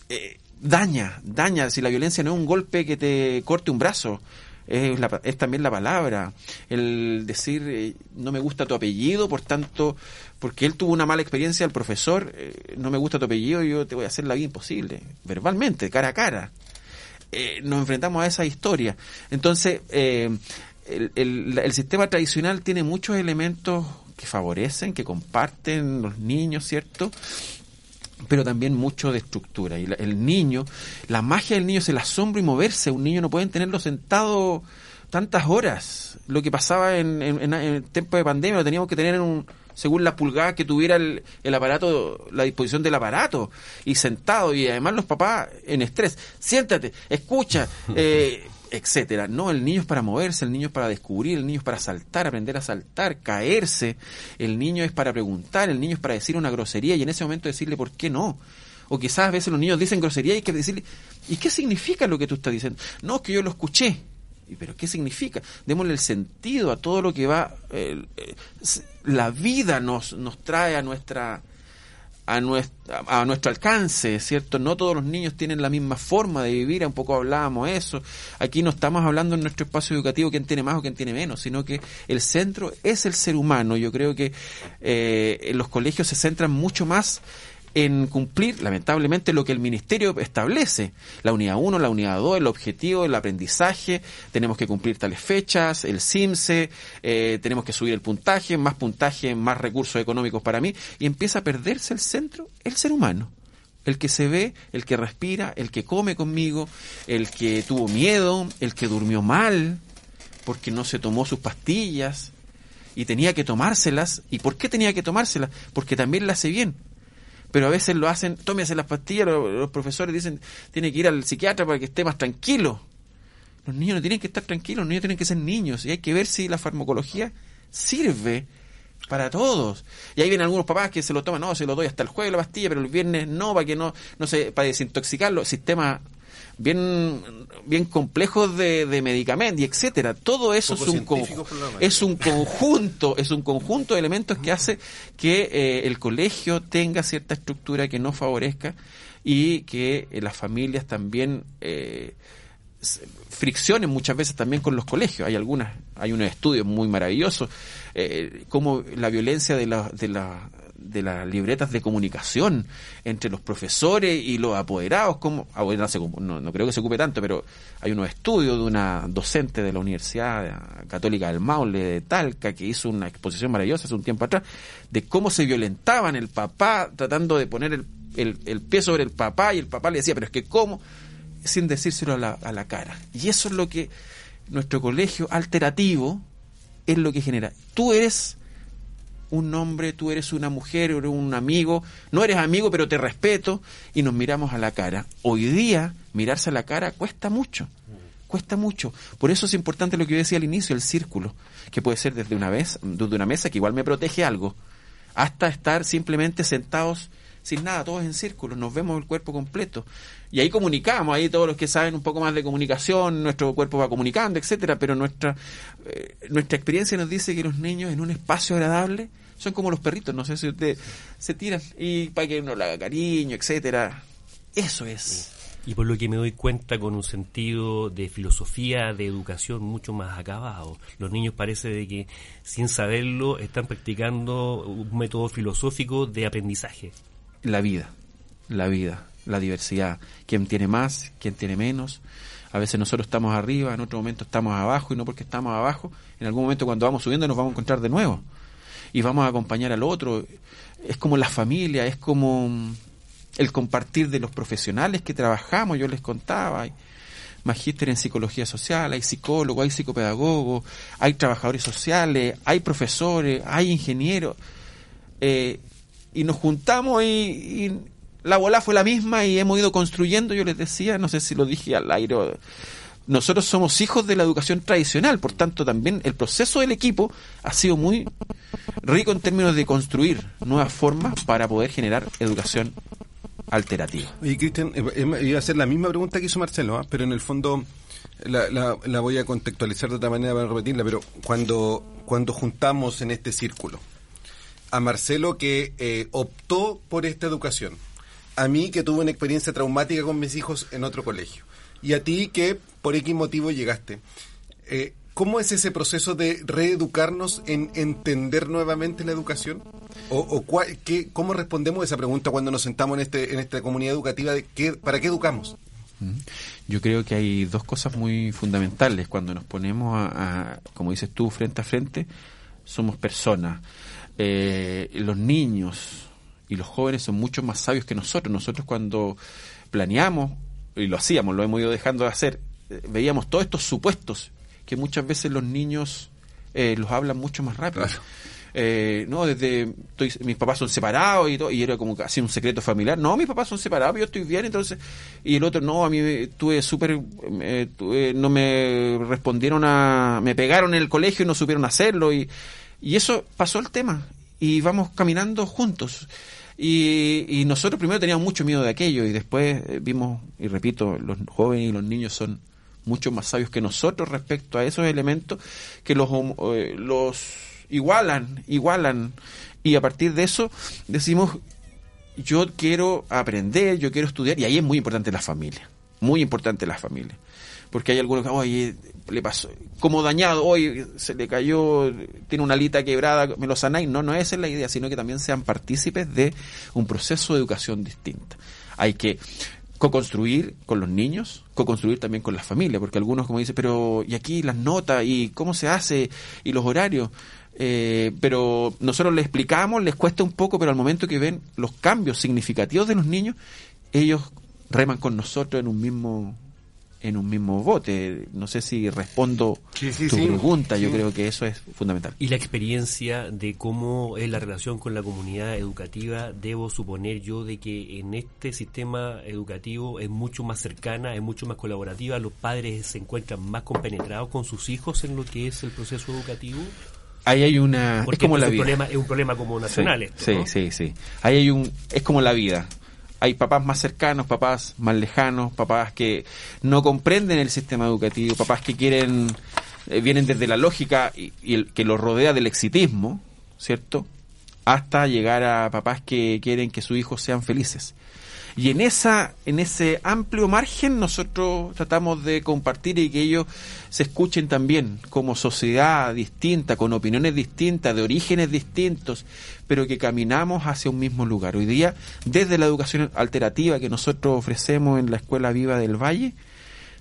eh, daña, daña. Si la violencia no es un golpe que te corte un brazo, es, la- es también la palabra, el decir eh, no me gusta tu apellido, por tanto, porque él tuvo una mala experiencia, el profesor, eh, no me gusta tu apellido, yo te voy a hacer la vida imposible, verbalmente, cara a cara. Eh, nos enfrentamos a esa historia. Entonces, eh, el, el- sistema tradicional tiene muchos elementos que favorecen, que comparten los niños, ¿cierto? pero también mucho de estructura. Y la- el niño, la magia del niño es el asombro y moverse. Un niño no pueden tenerlo sentado tantas horas. Lo que pasaba en, en, en- tiempo de pandemia lo teníamos que tener en un, según la pulgada que tuviera el, el aparato, la disposición del aparato, y sentado, y además los papás en estrés. Siéntate, escucha, eh, etcétera. No, el niño es para moverse, el niño es para descubrir, el niño es para saltar, aprender a saltar, caerse, el niño es para preguntar, el niño es para decir una grosería y en ese momento decirle por qué no. O quizás a veces los niños dicen grosería y hay que decirle, ¿y qué significa lo que tú estás diciendo? No, es que yo lo escuché. ¿Y ¿Pero qué significa? Démosle el sentido a todo lo que va. eh, eh, la vida nos, nos trae a nuestra a nuestro, a nuestro alcance, ¿cierto? No todos los niños tienen la misma forma de vivir, un poco hablábamos eso. Aquí no estamos hablando en nuestro espacio educativo quién tiene más o quién tiene menos, sino que el centro es el ser humano. Yo creo que eh, los colegios se centran mucho más en cumplir, lamentablemente, lo que el ministerio establece. La unidad 1, la unidad 2, el objetivo, el aprendizaje, tenemos que cumplir tales fechas, el CIMSE, eh, tenemos que subir el puntaje, más puntaje, más recursos económicos para mí, y empieza a perderse el centro, el ser humano. El que se ve, el que respira, el que come conmigo, el que tuvo miedo, el que durmió mal, porque no se tomó sus pastillas y tenía que tomárselas. ¿Y por qué tenía que tomárselas? Porque también le hace bien pero a veces lo hacen, tómese las pastillas, los, profesores dicen, tiene que ir al psiquiatra para que esté más tranquilo. Los niños no tienen que estar tranquilos, los niños tienen que ser niños y hay que ver si la farmacología sirve para todos. Y ahí vienen algunos papás que se lo toman, no, se lo doy hasta el jueves la pastilla, pero el viernes no, para que no, no sé, para desintoxicarlo, sistemas bien bien complejos de, de medicamentos y etcétera todo eso Poco es un, es un conjunto es un conjunto de elementos que hace que eh, el colegio tenga cierta estructura que no favorezca y que eh, las familias también eh, s- friccionen muchas veces también con los colegios. Hay algunas, hay unos estudios muy maravillosos, eh, como la violencia de, la, de, la, de las libretas de comunicación entre los profesores y los apoderados, como, ah, no, no creo que se ocupe tanto, pero hay unos estudios de una docente de la Universidad Católica del Maule de Talca que hizo una exposición maravillosa hace un tiempo atrás de cómo se violentaban el papá tratando de poner el, el, el pie sobre el papá y el papá le decía, pero es que cómo, sin decírselo a la, a la cara. Y eso es lo que nuestro colegio alternativo es lo que genera. Tú eres un hombre, tú eres una mujer, eres un amigo, no eres amigo pero te respeto y nos miramos a la cara. Hoy día mirarse a la cara cuesta mucho, cuesta mucho. Por eso es importante lo que yo decía al inicio, el círculo, que puede ser desde una vez, desde una mesa que igual me protege algo, hasta estar simplemente sentados sin nada, todos en círculo, nos vemos el cuerpo completo. Y ahí comunicamos, ahí todos los que saben un poco más de comunicación, nuestro cuerpo va comunicando, etcétera, pero nuestra eh, nuestra experiencia nos dice que los niños en un espacio agradable son como los perritos, no sé si ustedes se tiran y para que uno le haga cariño, etcétera. Eso es. Y por lo que me doy cuenta con un sentido de filosofía, de educación mucho más acabado. Los niños parece de que sin saberlo están practicando un método filosófico de aprendizaje. la vida, la vida, la diversidad. ¿Quién tiene más? ¿Quién tiene menos? A veces nosotros estamos arriba, en otro momento estamos abajo y no porque estamos abajo, en algún momento cuando vamos subiendo nos vamos a encontrar de nuevo y vamos a acompañar al otro. Es como la familia, es como mm, el compartir de los profesionales que trabajamos, yo les contaba. Hay magíster en psicología social, hay psicólogos, hay psicopedagogos, hay trabajadores sociales, hay profesores, hay ingenieros. Eh, y nos juntamos y, y la bola fue la misma y hemos ido construyendo, yo les decía, no sé si lo dije al aire, nosotros somos hijos de la educación tradicional, por tanto también el proceso del equipo ha sido muy rico en términos de construir nuevas formas para poder generar educación alternativa. Oye, Cristian, eh, eh, iba a hacer la misma pregunta que hizo Marcelo, ¿ah? pero en el fondo la, voy a contextualizar de otra manera para repetirla, pero cuando, cuando juntamos en este círculo a Marcelo que eh, optó por esta educación, a mí que tuve una experiencia traumática con mis hijos en otro colegio, y a ti que por X motivo llegaste, Eh, ¿Cómo es ese proceso de reeducarnos en entender nuevamente la educación? ¿O, o qué- cómo respondemos a esa pregunta cuando nos sentamos en, este, en esta comunidad educativa de qué, para qué educamos? Yo creo que hay dos cosas muy fundamentales cuando nos ponemos a, a, como dices tú, frente a frente, somos personas. Eh, los niños y los jóvenes son mucho más sabios que nosotros. Nosotros cuando planeamos, y lo hacíamos, lo hemos ido dejando de hacer, eh, veíamos todos estos supuestos que muchas veces los niños eh, los hablan mucho más rápido. Eh, no, desde estoy- mis papás son separados y todo, y era como casi un secreto familiar. No, mis papás son separados, yo estoy bien, entonces. Y el otro, no, a mí me- tuve súper. eh, no me respondieron a. Me pegaron en el colegio y no supieron hacerlo, y, y eso pasó el tema. Y vamos caminando juntos. Y, y nosotros primero teníamos mucho miedo de aquello, y después eh, vimos, y repito, los jóvenes y los niños son mucho más sabios que nosotros respecto a esos elementos que los, eh, los igualan, igualan. Y a partir de eso decimos, yo quiero aprender, yo quiero estudiar, y ahí es muy importante la familia, muy importante la familia. Porque hay algunos que, oye, le pasó, como dañado, hoy se le cayó, tiene una alita quebrada, me lo sanáis. No, no esa es la idea, sino que también sean partícipes de un proceso de educación distinta. Hay que co-construir con los niños, co-construir también con las familias, porque algunos como dicen, pero ¿y aquí las notas? ¿Y cómo se hace? ¿Y los horarios? Eh, pero nosotros les explicamos, les cuesta un poco, pero al momento que ven los cambios significativos de los niños, ellos reman con nosotros en un mismo en un mismo bote. No sé si respondo Sí, sí, tu sí. pregunta, yo creo que eso es fundamental. Y la experiencia de cómo es la relación con la comunidad educativa, debo suponer yo de que en este sistema educativo es mucho más cercana, es mucho más colaborativa, los padres se encuentran más compenetrados con sus hijos en lo que es el proceso educativo. Ahí hay una... Porque es como la es, un vida. problema, es un problema como nacional sí, esto, sí, ¿no? sí, sí. Ahí hay un... Es como la vida. Hay papás más cercanos, papás más lejanos, papás que no comprenden el sistema educativo, papás que quieren... eh, vienen desde la lógica y, y el que los rodea del exitismo, ¿cierto? Hasta llegar a papás que quieren que sus hijos sean felices. Y en esa, en ese amplio margen nosotros tratamos de compartir y que ellos se escuchen también como sociedad distinta, con opiniones distintas, de orígenes distintos, pero que caminamos hacia un mismo lugar. Hoy día, desde la educación alternativa que nosotros ofrecemos en la Escuela Viva del Valle,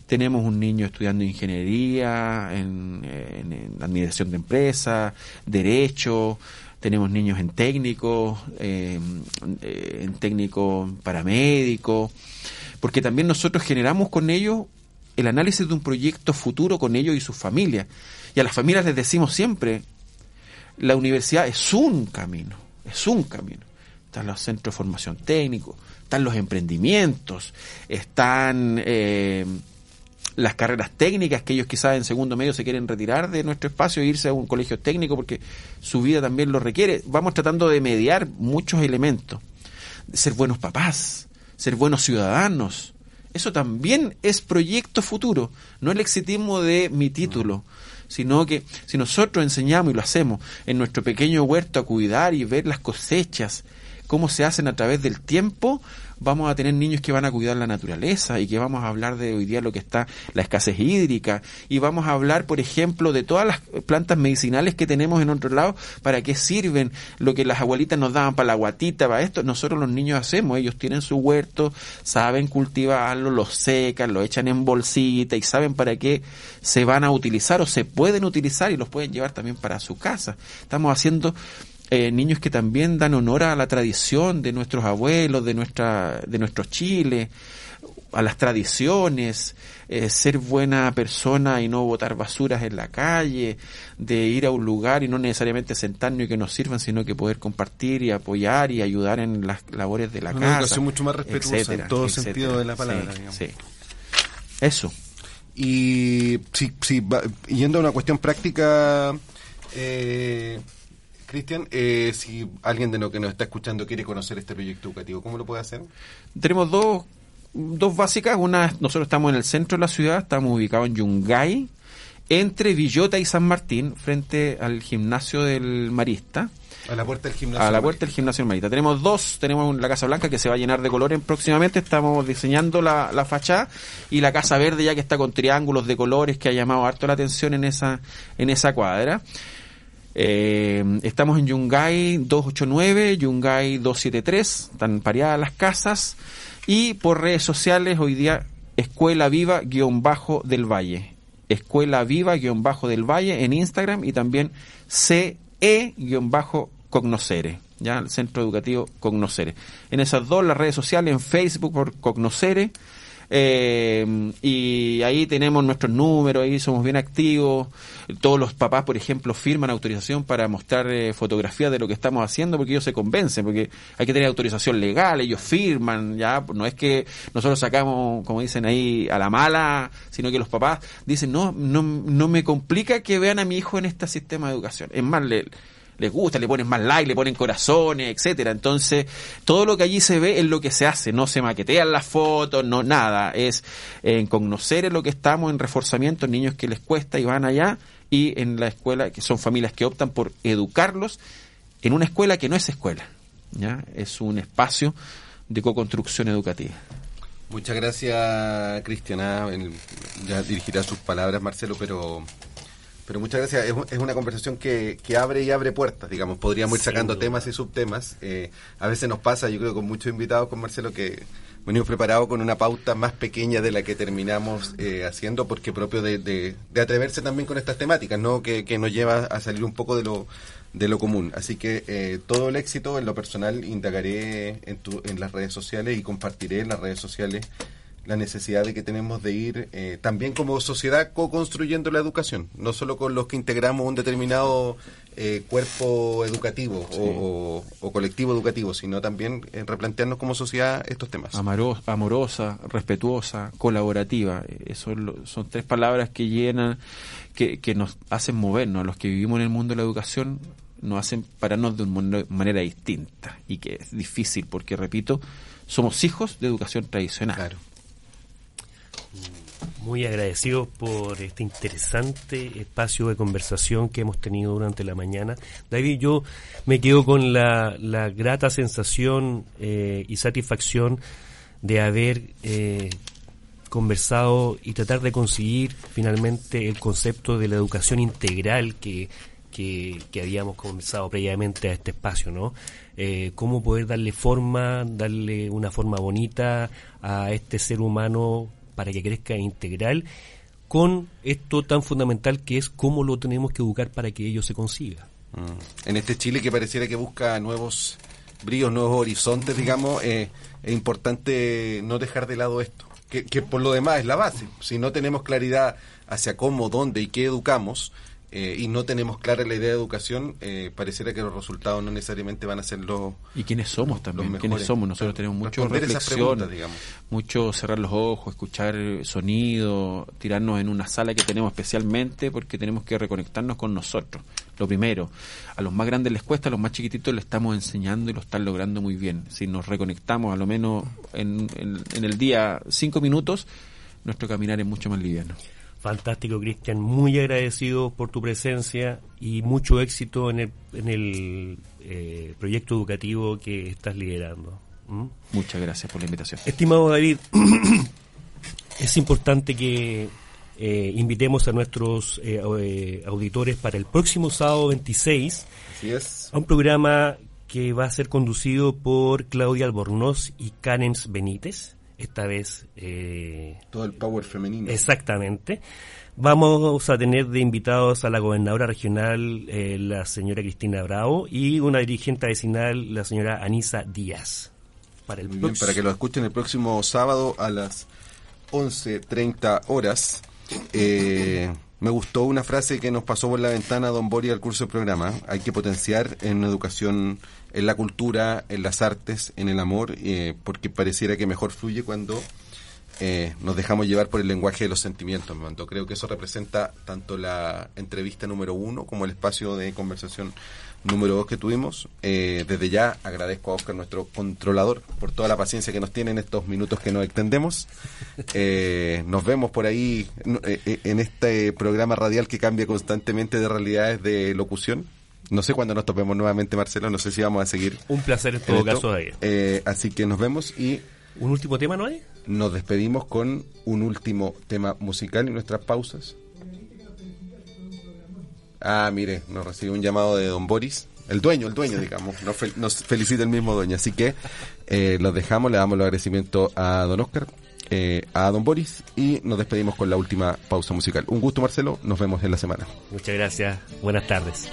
tenemos un niño estudiando ingeniería, en, en- administración de empresas, derecho, tenemos niños en técnico, eh, eh, en técnico paramédico, porque también nosotros generamos con ellos el análisis de un proyecto futuro con ellos y sus familias. Y a las familias les decimos siempre, la universidad es un camino, es un camino. Están los centros de formación técnico, están los emprendimientos, están eh, las carreras técnicas que ellos quizás en segundo medio se quieren retirar de nuestro espacio e irse a un colegio técnico porque su vida también lo requiere. Vamos tratando de mediar muchos elementos. Ser buenos papás, ser buenos ciudadanos. Eso también es proyecto futuro, no el exitismo de mi título, sino que si nosotros enseñamos y lo hacemos en nuestro pequeño huerto a cuidar y ver las cosechas, cómo se hacen a través del tiempo, vamos a tener niños que van a cuidar la naturaleza y que vamos a hablar de hoy día lo que está la escasez hídrica y vamos a hablar, por ejemplo, de todas las plantas medicinales que tenemos en otro lado, para qué sirven, lo que las abuelitas nos daban para la guatita, para esto, nosotros los niños hacemos, ellos tienen su huerto, saben cultivarlo, lo secan, lo echan en bolsita y saben para qué se van a utilizar o se pueden utilizar y los pueden llevar también para su casa. Estamos haciendo eh, niños que también dan honor a la tradición de nuestros abuelos, de nuestra, de nuestro Chile, a las tradiciones, eh, ser buena persona y no botar basuras en la calle, de ir a un lugar y no necesariamente sentarnos y que nos sirvan, sino que poder compartir y apoyar y ayudar en las labores de la Una casa. educación mucho más respetuosa en todo sentido de la palabra, Sí, digamos. sí. Eso. Y si, si va- yendo a una cuestión práctica, eh, Cristian, eh, si alguien de lo que nos está escuchando quiere conocer este proyecto educativo, ¿cómo lo puede hacer? Tenemos dos, dos básicas. Una, nosotros estamos en el centro de la ciudad, estamos ubicados en Yungay, entre Villota y San Martín, frente al gimnasio del Marista. A la puerta del gimnasio. a la puerta del gimnasio Marita. Tenemos dos, tenemos la Casa Blanca que se va a llenar de colores próximamente, estamos diseñando la, la fachada y la Casa Verde ya que está con triángulos de colores que ha llamado harto la atención en esa, en esa cuadra. Eh, estamos en Yungay 289, Yungay 273, están pareadas las casas y por redes sociales hoy día Escuela Viva guion bajo del Valle. Escuela Viva guion bajo del Valle en Instagram y también CE guion bajo ya el Centro Educativo Cognoscere. En esas dos las redes sociales, en Facebook por Cognoscere eh, y ahí tenemos nuestros números, ahí somos bien activos. Todos los papás, por ejemplo, firman autorización para mostrar eh, fotografías de lo que estamos haciendo porque ellos se convencen, porque hay que tener autorización legal, ellos firman, ya no es que nosotros sacamos, como dicen ahí, a la mala, sino que los papás dicen, no, no, no me complica que vean a mi hijo en este sistema de educación. Es más, le, les gusta, le ponen más like, le ponen corazones, etcétera. Entonces, todo lo que allí se ve es lo que se hace, no se maquetean las fotos, no nada, es en conocer en lo que estamos en reforzamiento, niños que les cuesta y van allá y en la escuela que son familias que optan por educarlos en una escuela que no es escuela, ¿ya? Es un espacio de co-construcción educativa. Muchas gracias, Cristiana. Ya dirigirá sus palabras, Marcelo, pero pero muchas gracias. Es, un- es una conversación que, que abre y abre puertas, digamos. Podríamos ir sacando temas y subtemas. Eh, a veces nos pasa, yo creo, con muchos invitados con Marcelo, que venimos preparados con una pauta más pequeña de la que terminamos eh, haciendo, porque propio de, de- de atreverse también con estas temáticas, ¿no? Que, que nos lleva a salir un poco de lo de lo común. Así que eh, todo el éxito en lo personal indagaré en, tu- en las redes sociales y compartiré en las redes sociales la necesidad de que tenemos de ir eh, también como sociedad co-construyendo la educación, no solo con los que integramos un determinado eh, cuerpo educativo o, o- o colectivo educativo, sino también eh, replantearnos como sociedad estos temas. Amaro- amorosa, respetuosa, colaborativa. Eso es lo- son tres palabras que llenan, que, que nos hacen movernos. A los que vivimos en el mundo de la educación nos hacen pararnos de una manera distinta y que es difícil porque, repito, somos hijos de educación tradicional. Claro. Muy agradecido por este interesante espacio de conversación que hemos tenido durante la mañana. David, yo me quedo con la, la grata sensación eh, y satisfacción de haber eh, conversado y tratar de conseguir finalmente el concepto de la educación integral que, que, que habíamos conversado previamente a este espacio, ¿no? Eh, cómo poder darle forma, darle una forma bonita a este ser humano para que crezca integral con esto tan fundamental que es cómo lo tenemos que educar para que ello se consiga. Mm. En este Chile que pareciera que busca nuevos bríos, nuevos horizontes, digamos, eh, es importante no dejar de lado esto, que, que por lo demás es la base. Si no tenemos claridad hacia cómo, dónde y qué educamos, eh, y no tenemos clara la idea de educación, eh, pareciera que los resultados no necesariamente van a ser los... ¿Y quiénes somos también? ¿Quiénes somos? Nosotros tenemos mucho reflexión, digamos. mucho cerrar los ojos, escuchar sonido, tirarnos en una sala que tenemos especialmente porque tenemos que reconectarnos con nosotros. Lo primero, a los más grandes les cuesta, a los más chiquititos le estamos enseñando y lo están logrando muy bien. Si nos reconectamos a lo menos en, en- en el día cinco minutos, nuestro caminar es mucho más liviano. Fantástico, Cristian. Muy agradecido por tu presencia y mucho éxito en el, en el eh, proyecto educativo que estás liderando. ¿Mm? Muchas gracias por la invitación. Estimado David, es importante que eh, invitemos a nuestros eh, eh, auditores para el próximo sábado 26 Así es. a un programa que va a ser conducido por Claudia Albornoz y Canens Benítez. Esta vez eh, Todo el power femenino. Exactamente. Vamos a tener de invitados a la gobernadora regional, eh, la señora Cristina Bravo, y una dirigente vecinal, la señora Anisa Díaz. Para el Muy bien, próximo- para que lo escuchen el próximo sábado a las 11.30 horas. Eh, me gustó una frase que nos pasó por la ventana Don Bori al curso del programa. Hay que potenciar en educación, en la cultura, en las artes, en el amor, eh, porque pareciera que mejor fluye cuando eh, nos dejamos llevar por el lenguaje de los sentimientos. me. Creo que eso representa tanto la entrevista número uno como el espacio de conversación número dos que tuvimos. Eh, desde ya agradezco a Oscar, nuestro controlador, por toda la paciencia que nos tiene en estos minutos que nos extendemos. Eh, nos vemos por ahí eh, eh, en este programa radial que cambia constantemente de realidades de locución. No sé cuándo nos topemos nuevamente, Marcelo. No sé si vamos a seguir. Un placer en todo caso, David. Eh, así que nos vemos y ¿Un último tema no hay? nos despedimos con un último tema musical y nuestras pausas. Ah, mire, nos recibe un llamado de don Boris, el dueño, el dueño, digamos. Nos, fel- nos felicita el mismo dueño. Así que eh, los dejamos, le damos los agradecimientos a don Oscar, eh, a don Boris y nos despedimos con la última pausa musical. Un gusto, Marcelo. Nos vemos en la semana. Muchas gracias. Buenas tardes.